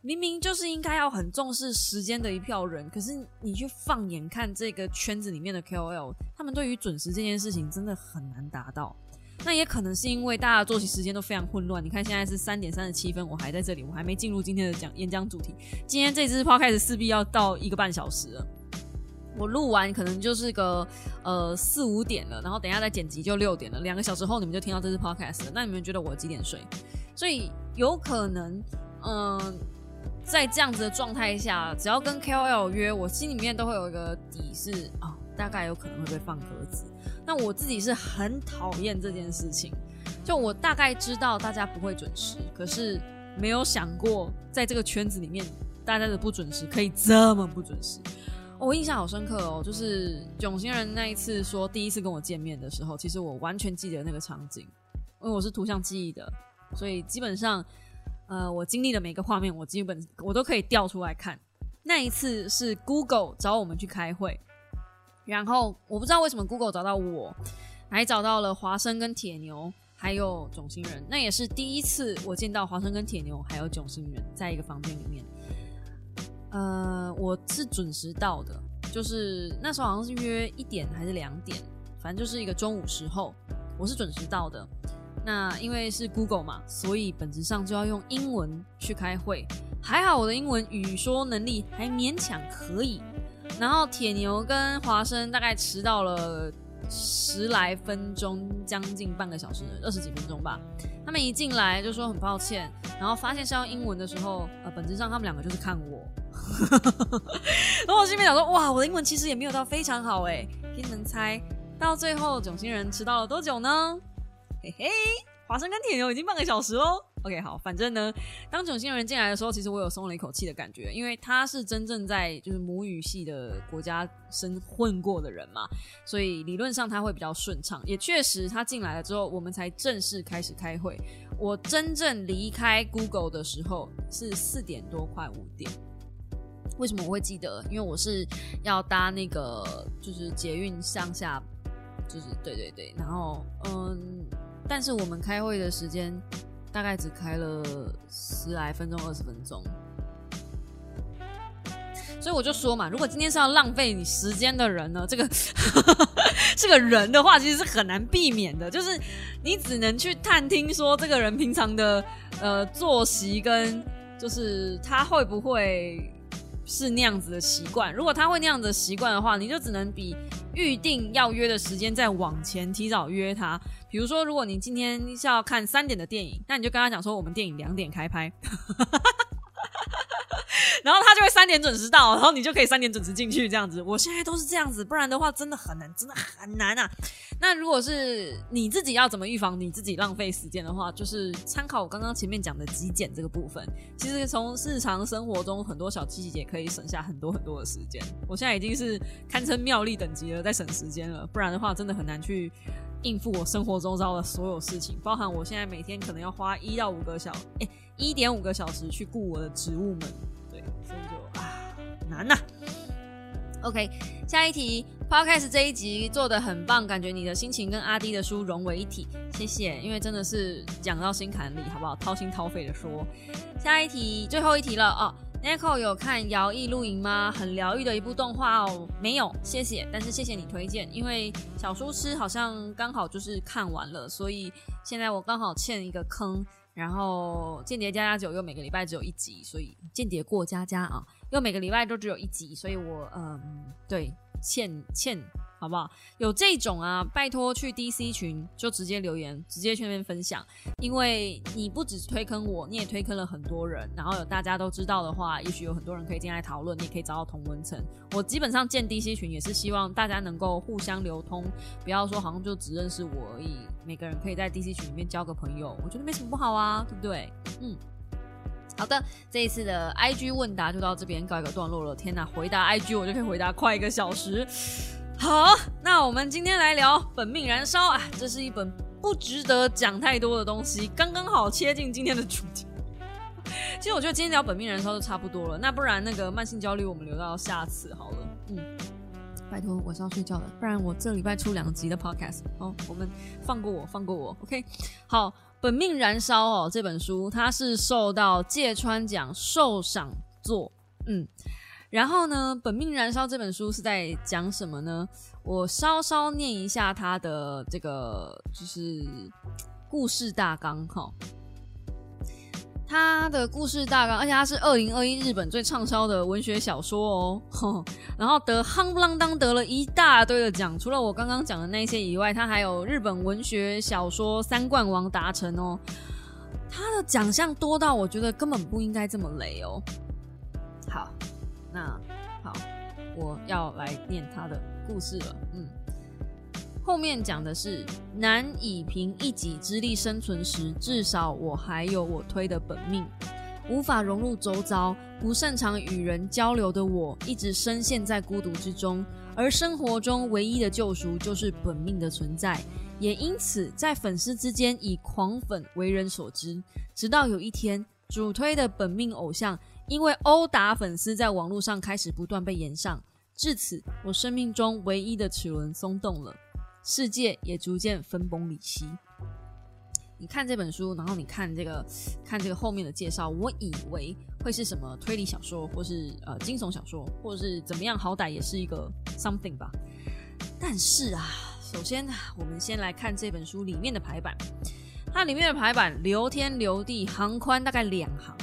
明明就是应该要很重视时间的一票人，可是你去放眼看这个圈子里面的 KOL，他们对于准时这件事情真的很难达到。那也可能是因为大家作息时间都非常混乱。你看现在是三点三十七分，我还在这里，我还没进入今天的讲演讲主题。今天这支抛开始势必要到一个半小时了。我录完可能就是个呃四五点了，然后等一下再剪辑就六点了，两个小时后你们就听到这支 podcast 了。那你们觉得我几点睡？所以有可能，嗯，在这样子的状态下，只要跟 KOL 约，我心里面都会有一个底是啊，大概有可能会被放鸽子。那我自己是很讨厌这件事情，就我大概知道大家不会准时，可是没有想过在这个圈子里面，大家的不准时可以这么不准时。我印象好深刻哦，就是囧星人那一次说第一次跟我见面的时候，其实我完全记得那个场景，因为我是图像记忆的，所以基本上，呃，我经历的每个画面，我基本我都可以调出来看。那一次是 Google 找我们去开会，然后我不知道为什么 Google 找到我，还找到了华生跟铁牛，还有囧星人，那也是第一次我见到华生跟铁牛还有囧星人在一个房间里面。呃，我是准时到的，就是那时候好像是约一点还是两点，反正就是一个中午时候，我是准时到的。那因为是 Google 嘛，所以本质上就要用英文去开会。还好我的英文语说能力还勉强可以。然后铁牛跟华生大概迟到了十来分钟，将近半个小时，二十几分钟吧。他们一进来就说很抱歉，然后发现是要英文的时候，呃，本质上他们两个就是看我。然后我心里想说，哇，我的英文其实也没有到非常好哎。给你们猜，到最后囧星人迟到了多久呢？嘿嘿，华生跟铁牛已经半个小时喽。OK，好，反正呢，当囧星人进来的时候，其实我有松了一口气的感觉，因为他是真正在就是母语系的国家生混过的人嘛，所以理论上他会比较顺畅。也确实，他进来了之后，我们才正式开始开会。我真正离开 Google 的时候是四点多，快五点。为什么我会记得？因为我是要搭那个就是捷运上下，就是对对对，然后嗯，但是我们开会的时间大概只开了十来分钟、二十分钟，所以我就说嘛，如果今天是要浪费你时间的人呢，这个 这个人的话，其实是很难避免的，就是你只能去探听说这个人平常的呃作息跟就是他会不会。是那样子的习惯。如果他会那样子习惯的话，你就只能比预定要约的时间再往前提早约他。比如说，如果你今天是要看三点的电影，那你就跟他讲说，我们电影两点开拍。然后他就会三点准时到，然后你就可以三点准时进去这样子。我现在都是这样子，不然的话真的很难，真的很难啊。那如果是你自己要怎么预防你自己浪费时间的话，就是参考我刚刚前面讲的极简这个部分。其实从日常生活中很多小细节可以省下很多很多的时间。我现在已经是堪称妙力等级了，在省时间了。不然的话，真的很难去应付我生活中遭的所有事情，包含我现在每天可能要花一到五个小哎一点五个小时去顾我的植物们。对所以就啊难呐。OK，下一题，Podcast 这一集做的很棒，感觉你的心情跟阿弟的书融为一体，谢谢。因为真的是讲到心坎里，好不好？掏心掏肺的说。下一题，最后一题了哦。Nico 有看摇曳露营吗？很疗愈的一部动画哦。没有，谢谢。但是谢谢你推荐，因为小书痴好像刚好就是看完了，所以现在我刚好欠一个坑。然后《间谍加加九》又每个礼拜只有一集，所以《间谍过家家》啊，又每个礼拜都只有一集，所以我嗯，对，欠欠，好不好？有这种啊，拜托去 DC 群就直接留言，直接去那边分享，因为你不只是推坑我，你也推坑了很多人。然后有大家都知道的话，也许有很多人可以进来讨论，你也可以找到同温层。我基本上建 DC 群也是希望大家能够互相流通，不要说好像就只认识我而已。每个人可以在 DC 群里面交个朋友，我觉得没什么不好啊，对不对？嗯，好的，这一次的 IG 问答就到这边告一个段落了。天哪，回答 IG 我就可以回答快一个小时。好，那我们今天来聊《本命燃烧》啊，这是一本不值得讲太多的东西，刚刚好切进今天的主题。其实我觉得今天聊本命燃烧就差不多了，那不然那个慢性焦虑我们留到下次好了。嗯，拜托我是要睡觉的，不然我这礼拜出两集的 podcast 哦，我们放过我，放过我，OK。好，本命燃烧哦这本书它是受到芥川奖受赏作，嗯，然后呢，本命燃烧这本书是在讲什么呢？我稍稍念一下它的这个就是故事大纲哈。它的故事大纲，而且它是二零二一日本最畅销的文学小说哦，然后得夯不啷当得了一大堆的奖，除了我刚刚讲的那些以外，它还有日本文学小说三冠王达成哦。它的奖项多到我觉得根本不应该这么雷哦。好，那好，我要来念他的故事了，嗯。后面讲的是难以凭一己之力生存时，至少我还有我推的本命。无法融入周遭、不擅长与人交流的我，一直深陷在孤独之中。而生活中唯一的救赎，就是本命的存在。也因此，在粉丝之间以狂粉为人所知。直到有一天，主推的本命偶像因为殴打粉丝，在网络上开始不断被延上。至此，我生命中唯一的齿轮松动了。世界也逐渐分崩离析。你看这本书，然后你看这个，看这个后面的介绍，我以为会是什么推理小说，或是呃惊悚小说，或是怎么样，好歹也是一个 something 吧。但是啊，首先我们先来看这本书里面的排版，它里面的排版流天流地，行宽大概两行，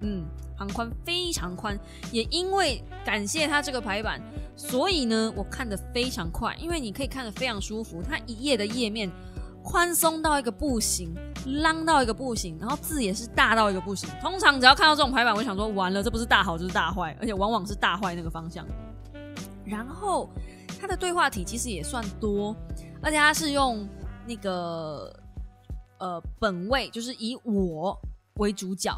嗯。行宽非常宽，也因为感谢它这个排版，所以呢，我看的非常快，因为你可以看的非常舒服。它一页的页面宽松到一个不行，浪到一个不行，然后字也是大到一个不行。通常只要看到这种排版，我想说完了，这不是大好就是大坏，而且往往是大坏那个方向。然后它的对话体其实也算多，而且它是用那个呃本位，就是以我为主角。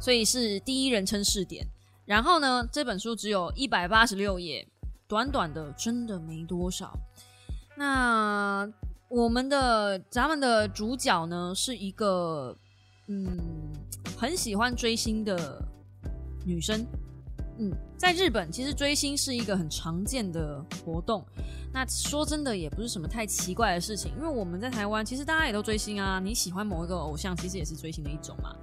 所以是第一人称试点，然后呢，这本书只有一百八十六页，短短的，真的没多少。那我们的咱们的主角呢，是一个嗯，很喜欢追星的女生。嗯，在日本，其实追星是一个很常见的活动。那说真的，也不是什么太奇怪的事情，因为我们在台湾，其实大家也都追星啊。你喜欢某一个偶像，其实也是追星的一种嘛。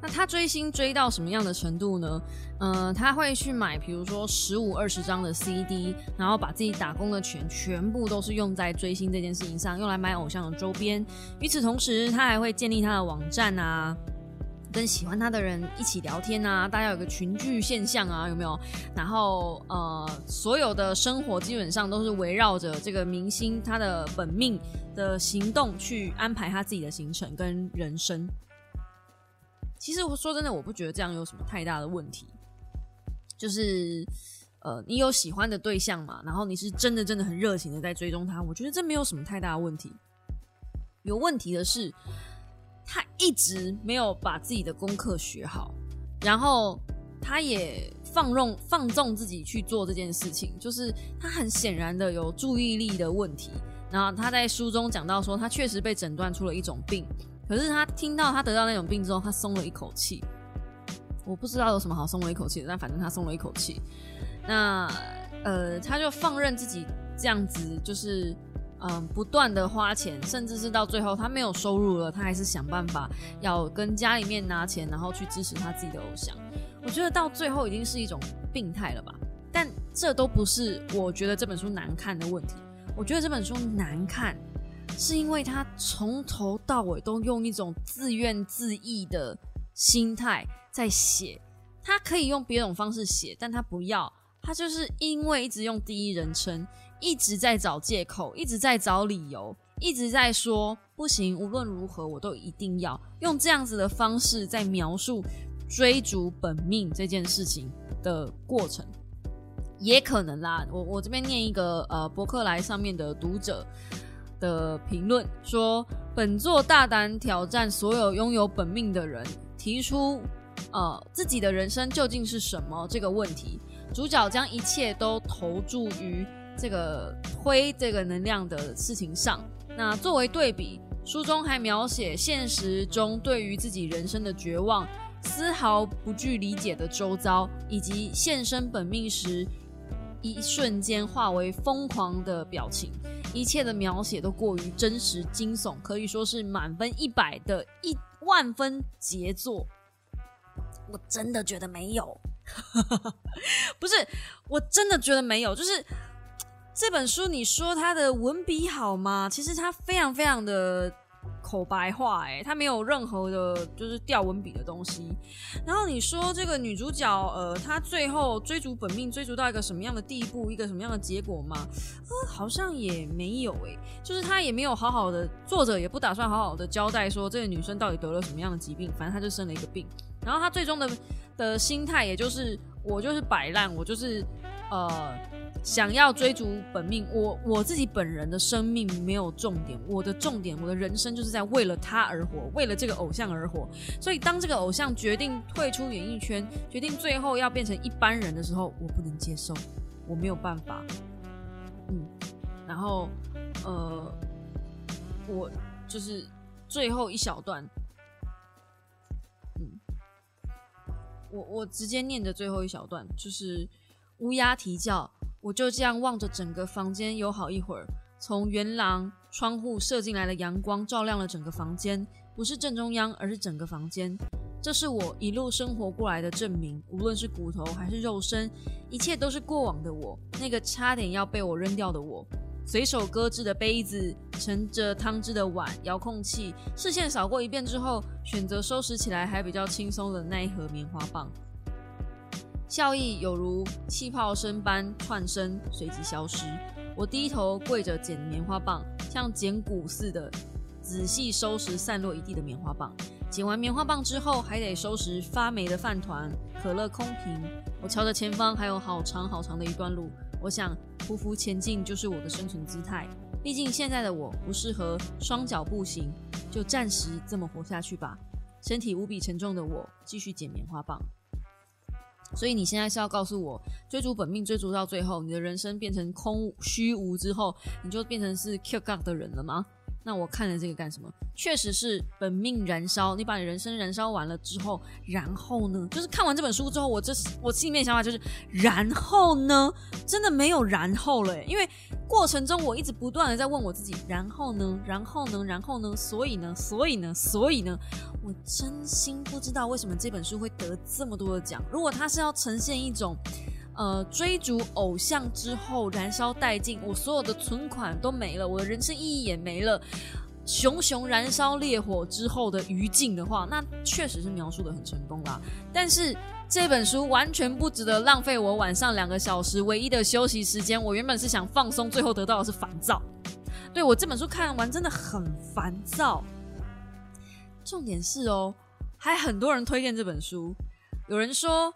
那他追星追到什么样的程度呢？嗯，他会去买，比如说十五二十张的 CD，然后把自己打工的钱全部都是用在追星这件事情上，用来买偶像的周边。与此同时，他还会建立他的网站啊，跟喜欢他的人一起聊天啊，大家有个群聚现象啊，有没有？然后呃，所有的生活基本上都是围绕着这个明星他的本命的行动去安排他自己的行程跟人生。其实我说真的，我不觉得这样有什么太大的问题。就是，呃，你有喜欢的对象嘛，然后你是真的真的很热情的在追踪他，我觉得这没有什么太大的问题。有问题的是，他一直没有把自己的功课学好，然后他也放纵放纵自己去做这件事情，就是他很显然的有注意力的问题。然后他在书中讲到说，他确实被诊断出了一种病。可是他听到他得到那种病之后，他松了一口气。我不知道有什么好松了一口气的，但反正他松了一口气。那呃，他就放任自己这样子，就是嗯，不断的花钱，甚至是到最后他没有收入了，他还是想办法要跟家里面拿钱，然后去支持他自己的偶像。我觉得到最后已经是一种病态了吧？但这都不是我觉得这本书难看的问题。我觉得这本书难看。是因为他从头到尾都用一种自怨自艾的心态在写，他可以用别种方式写，但他不要，他就是因为一直用第一人称，一直在找借口，一直在找理由，一直在说不行，无论如何我都一定要用这样子的方式在描述追逐本命这件事情的过程，也可能啦。我我这边念一个呃博客来上面的读者。的评论说，本作大胆挑战所有拥有本命的人，提出呃自己的人生究竟是什么这个问题。主角将一切都投注于这个推这个能量的事情上。那作为对比，书中还描写现实中对于自己人生的绝望，丝毫不具理解的周遭，以及现身本命时一瞬间化为疯狂的表情，一切的描写都过于真实惊悚，可以说是满分一百的一万分杰作。我真的觉得没有，不是，我真的觉得没有，就是这本书，你说它的文笔好吗？其实它非常非常的。口白话，哎，他没有任何的，就是掉文笔的东西。然后你说这个女主角，呃，她最后追逐本命，追逐到一个什么样的地步，一个什么样的结果吗？呃，好像也没有，哎，就是她也没有好好的，作者也不打算好好的交代说这个女生到底得了什么样的疾病，反正她就生了一个病。然后她最终的的心态，也就是我就是摆烂，我就是呃。想要追逐本命，我我自己本人的生命没有重点，我的重点，我的人生就是在为了他而活，为了这个偶像而活。所以当这个偶像决定退出演艺圈，决定最后要变成一般人的时候，我不能接受，我没有办法。嗯，然后呃，我就是最后一小段，嗯，我我直接念着最后一小段，就是乌鸦啼叫。我就这样望着整个房间，有好一会儿。从圆廊窗户射进来的阳光照亮了整个房间，不是正中央，而是整个房间。这是我一路生活过来的证明。无论是骨头还是肉身，一切都是过往的我，那个差点要被我扔掉的我。随手搁置的杯子，盛着汤汁的碗，遥控器，视线扫过一遍之后，选择收拾起来还比较轻松的那一盒棉花棒。笑意有如气泡声般窜升，随即消失。我低头跪着捡棉花棒，像捡骨似的仔细收拾散落一地的棉花棒。捡完棉花棒之后，还得收拾发霉的饭团、可乐空瓶。我瞧着前方还有好长好长的一段路，我想匍匐前进就是我的生存姿态。毕竟现在的我不适合双脚步行，就暂时这么活下去吧。身体无比沉重的我，继续捡棉花棒。所以你现在是要告诉我，追逐本命，追逐到最后，你的人生变成空虚无之后，你就变成是 QG 的人了吗？那我看了这个干什么？确实是本命燃烧，你把你人生燃烧完了之后，然后呢？就是看完这本书之后，我这我心里面想法就是，然后呢？真的没有然后了，因为过程中我一直不断的在问我自己，然后呢？然后呢？然后呢？所以呢？所以呢？所以呢？我真心不知道为什么这本书会得这么多的奖。如果它是要呈现一种。呃，追逐偶像之后燃烧殆尽，我所有的存款都没了，我的人生意义也没了，熊熊燃烧烈火之后的余烬的话，那确实是描述的很成功啦。但是这本书完全不值得浪费我晚上两个小时唯一的休息时间。我原本是想放松，最后得到的是烦躁。对我这本书看完真的很烦躁。重点是哦，还很多人推荐这本书，有人说。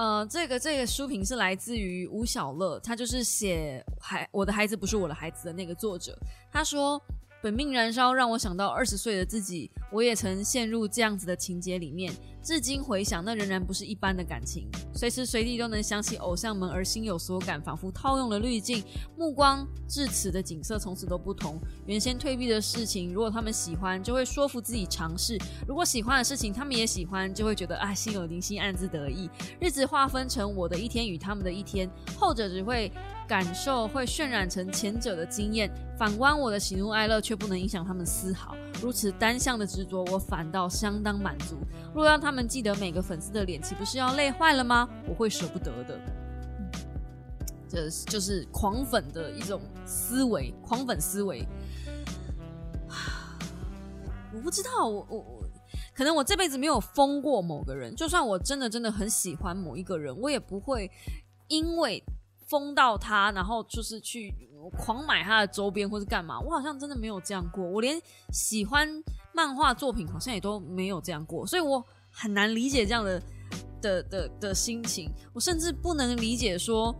呃，这个这个书评是来自于吴小乐，他就是写孩我的孩子不是我的孩子的那个作者，他说。本命燃烧让我想到二十岁的自己，我也曾陷入这样子的情节里面。至今回想，那仍然不是一般的感情，随时随地都能想起偶像们而心有所感，仿佛套用了滤镜，目光至此的景色从此都不同。原先退避的事情，如果他们喜欢，就会说服自己尝试；如果喜欢的事情他们也喜欢，就会觉得啊心有灵犀，暗自得意。日子划分成我的一天与他们的一天，后者只会。感受会渲染成前者的经验，反观我的喜怒哀乐却不能影响他们丝毫。如此单向的执着，我反倒相当满足。若让他们记得每个粉丝的脸，岂不是要累坏了吗？我会舍不得的。这就是狂粉的一种思维，狂粉思维。我不知道，我我我，可能我这辈子没有疯过某个人。就算我真的真的很喜欢某一个人，我也不会因为。疯到他，然后就是去狂买他的周边或是干嘛？我好像真的没有这样过。我连喜欢漫画作品好像也都没有这样过，所以我很难理解这样的的的的心情。我甚至不能理解说，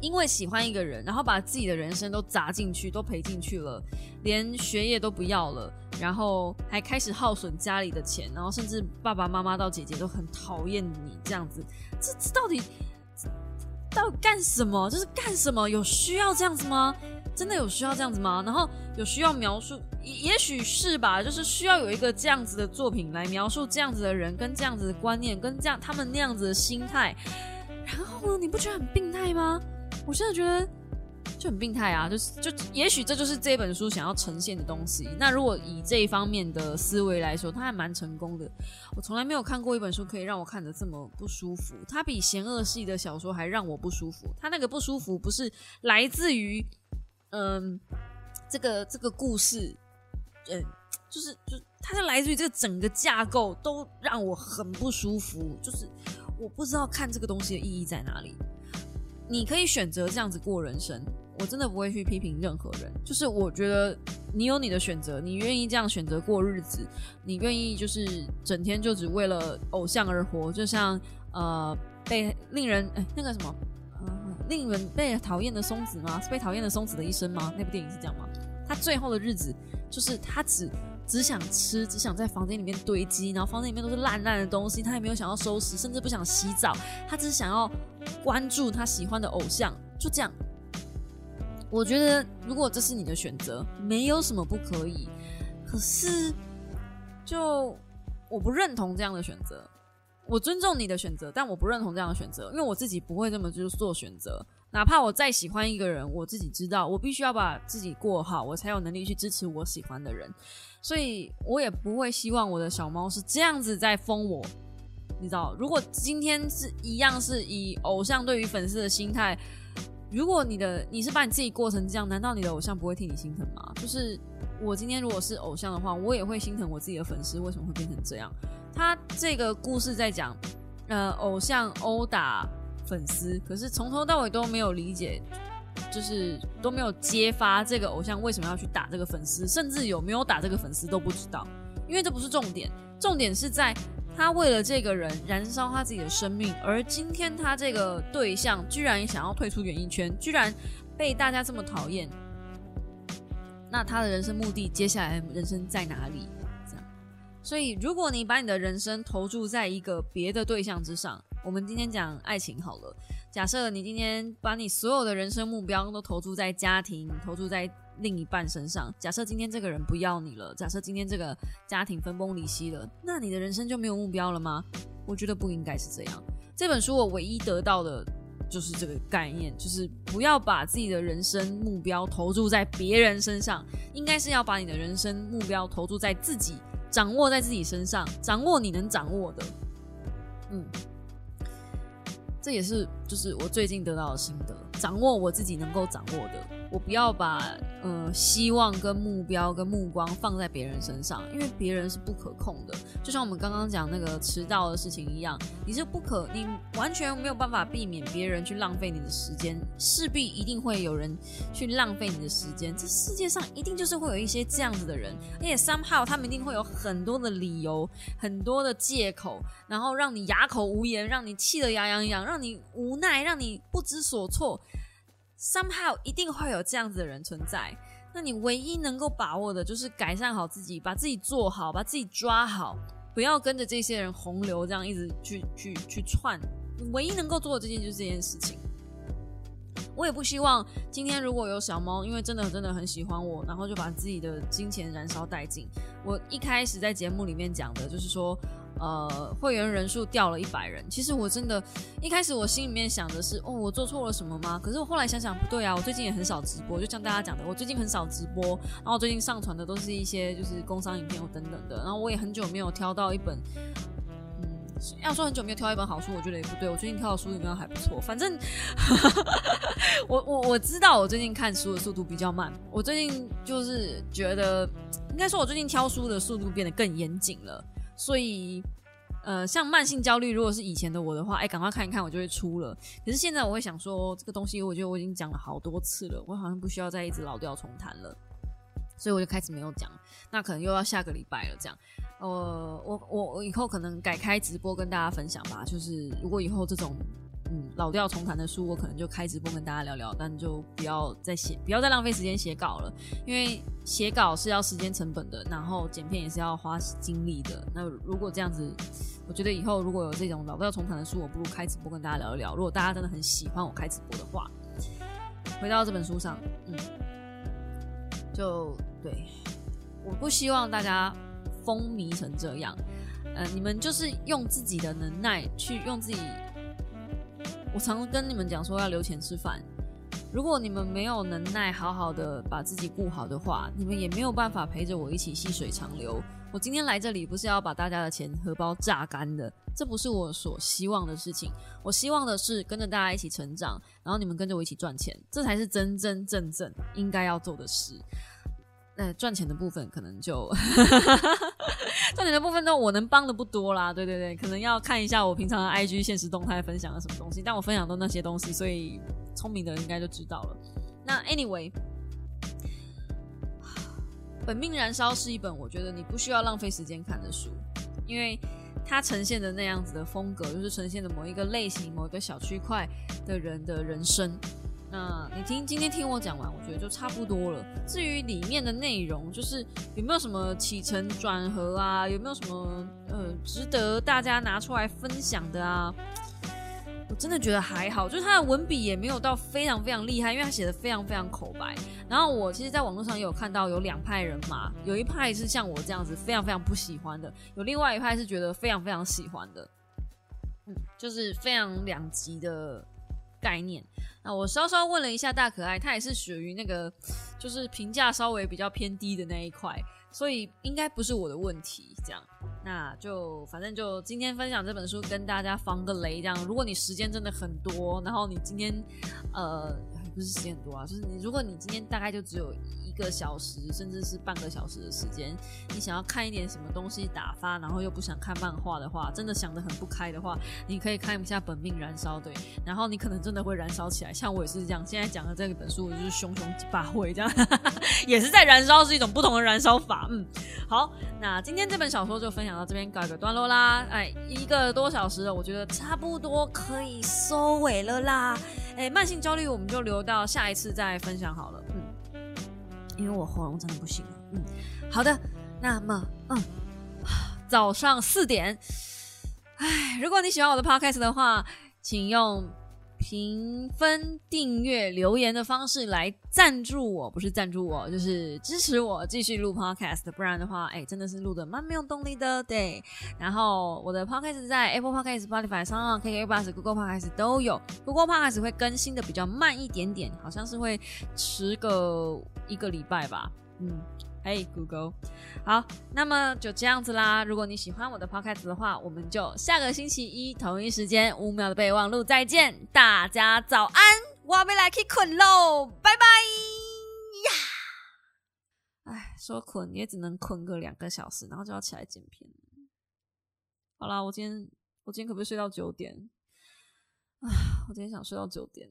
因为喜欢一个人，然后把自己的人生都砸进去，都赔进去了，连学业都不要了，然后还开始耗损家里的钱，然后甚至爸爸妈妈到姐姐都很讨厌你这样子。这这到底？到底干什么？就是干什么？有需要这样子吗？真的有需要这样子吗？然后有需要描述，也许是吧，就是需要有一个这样子的作品来描述这样子的人跟这样子的观念跟这样他们那样子的心态。然后呢，你不觉得很病态吗？我现在觉得就很病态啊，就是就也许这就是这本书想要呈现的东西。那如果以这一方面的思维来说，它还蛮成功的。我从来没有看过一本书可以让我看得这么不舒服。它比嫌恶系的小说还让我不舒服。它那个不舒服不是来自于。嗯，这个这个故事，嗯，就是就它是来自于这个整个架构都让我很不舒服，就是我不知道看这个东西的意义在哪里。你可以选择这样子过人生，我真的不会去批评任何人。就是我觉得你有你的选择，你愿意这样选择过日子，你愿意就是整天就只为了偶像而活，就像呃被令人哎那个什么。令人被讨厌的松子吗？是被讨厌的松子的一生吗？那部电影是这样吗？他最后的日子就是他只只想吃，只想在房间里面堆积，然后房间里面都是烂烂的东西，他也没有想要收拾，甚至不想洗澡，他只想要关注他喜欢的偶像，就这样。我觉得如果这是你的选择，没有什么不可以。可是，就我不认同这样的选择。我尊重你的选择，但我不认同这样的选择，因为我自己不会这么就是做选择。哪怕我再喜欢一个人，我自己知道，我必须要把自己过好，我才有能力去支持我喜欢的人。所以我也不会希望我的小猫是这样子在封我。你知道，如果今天是一样是以偶像对于粉丝的心态，如果你的你是把你自己过成这样，难道你的偶像不会替你心疼吗？就是我今天如果是偶像的话，我也会心疼我自己的粉丝为什么会变成这样。他这个故事在讲，呃，偶像殴打粉丝，可是从头到尾都没有理解，就是都没有揭发这个偶像为什么要去打这个粉丝，甚至有没有打这个粉丝都不知道，因为这不是重点，重点是在他为了这个人燃烧他自己的生命，而今天他这个对象居然想要退出演艺圈，居然被大家这么讨厌，那他的人生目的接下来人生在哪里？这样所以，如果你把你的人生投注在一个别的对象之上，我们今天讲爱情好了。假设你今天把你所有的人生目标都投注在家庭、投注在另一半身上，假设今天这个人不要你了，假设今天这个家庭分崩离析了，那你的人生就没有目标了吗？我觉得不应该是这样。这本书我唯一得到的就是这个概念，就是不要把自己的人生目标投注在别人身上，应该是要把你的人生目标投注在自己。掌握在自己身上，掌握你能掌握的，嗯，这也是就是我最近得到的心得，掌握我自己能够掌握的。我不要把呃希望跟目标跟目光放在别人身上，因为别人是不可控的。就像我们刚刚讲那个迟到的事情一样，你是不可，你完全没有办法避免别人去浪费你的时间，势必一定会有人去浪费你的时间。这世界上一定就是会有一些这样子的人，而且 somehow 他们一定会有很多的理由、很多的借口，然后让你哑口无言，让你气得牙痒痒，让你无奈，让你不知所措。Somehow 一定会有这样子的人存在，那你唯一能够把握的就是改善好自己，把自己做好，把自己抓好，不要跟着这些人洪流这样一直去去去窜。唯一能够做的这件就是这件事情。我也不希望今天如果有小猫，因为真的真的很喜欢我，然后就把自己的金钱燃烧殆尽。我一开始在节目里面讲的就是说。呃，会员人数掉了一百人。其实我真的，一开始我心里面想的是，哦，我做错了什么吗？可是我后来想想，不对啊，我最近也很少直播，就像大家讲的，我最近很少直播，然后最近上传的都是一些就是工商影片或等等的。然后我也很久没有挑到一本，要说很久没有挑一本好书，我觉得也不对。我最近挑的书里面还不错，反正 我我我知道我最近看书的速度比较慢。我最近就是觉得，应该说我最近挑书的速度变得更严谨了。所以，呃，像慢性焦虑，如果是以前的我的话，哎，赶快看一看，我就会出了。可是现在我会想说，这个东西，我觉得我已经讲了好多次了，我好像不需要再一直老调重弹了，所以我就开始没有讲。那可能又要下个礼拜了，这样。呃，我我我以后可能改开直播跟大家分享吧。就是如果以后这种。嗯，老调重弹的书，我可能就开直播跟大家聊聊，但就不要再写，不要再浪费时间写稿了，因为写稿是要时间成本的，然后剪片也是要花精力的。那如果这样子，我觉得以后如果有这种老调重弹的书，我不如开直播跟大家聊一聊。如果大家真的很喜欢我开直播的话，回到这本书上，嗯，就对，我不希望大家风靡成这样。呃，你们就是用自己的能耐去用自己。我常跟你们讲说要留钱吃饭。如果你们没有能耐好好的把自己顾好的话，你们也没有办法陪着我一起细水长流。我今天来这里不是要把大家的钱荷包榨干的，这不是我所希望的事情。我希望的是跟着大家一起成长，然后你们跟着我一起赚钱，这才是真真正正应该要做的事。那赚钱的部分可能就 赚钱的部分，呢，我能帮的不多啦。对对对，可能要看一下我平常的 IG 现实动态分享了什么东西，但我分享都那些东西，所以聪明的人应该就知道了。那 Anyway，本命燃烧是一本我觉得你不需要浪费时间看的书，因为它呈现的那样子的风格，就是呈现的某一个类型、某一个小区块的人的人生。那你听今天听我讲完，我觉得就差不多了。至于里面的内容，就是有没有什么起承转合啊，有没有什么呃值得大家拿出来分享的啊？我真的觉得还好，就是他的文笔也没有到非常非常厉害，因为他写的非常非常口白。然后我其实，在网络上也有看到有两派人马，有一派是像我这样子非常非常不喜欢的，有另外一派是觉得非常非常喜欢的，嗯，就是非常两极的。概念，那我稍稍问了一下大可爱，他也是属于那个，就是评价稍微比较偏低的那一块，所以应该不是我的问题。这样，那就反正就今天分享这本书，跟大家防个雷。这样，如果你时间真的很多，然后你今天，呃。不是时间很多啊，就是你，如果你今天大概就只有一个小时，甚至是半个小时的时间，你想要看一点什么东西打发，然后又不想看漫画的话，真的想得很不开的话，你可以看一下《本命燃烧》对，然后你可能真的会燃烧起来。像我也是这样，现在讲的这本书就是熊熊发挥这样，也是在燃烧，是一种不同的燃烧法。嗯，好，那今天这本小说就分享到这边，告一个段落啦。哎，一个多小时了，我觉得差不多可以收尾了啦。哎，慢性焦虑我们就留到下一次再分享好了。嗯，因为我喉咙真的不行了。嗯，好的，那么嗯，早上四点。哎，如果你喜欢我的 podcast 的话，请用。评分、订阅、留言的方式来赞助我，不是赞助我，就是支持我继续录 podcast。不然的话，哎，真的是录的蛮没有动力的。对，然后我的 podcast 在 Apple Podcast、Spotify 上、KK Bus、Google Podcast 都有。Google Podcast 会更新的比较慢一点点，好像是会迟个一个礼拜吧。嗯。嘿，Google，好，那么就这样子啦。如果你喜欢我的 Podcast 的话，我们就下个星期一同一时间五秒的备忘录再见。大家早安，我要来去困喽，拜拜呀！哎，说困也只能困个两个小时，然后就要起来剪片。好啦，我今天我今天可不可以睡到九点？啊，我今天想睡到九点。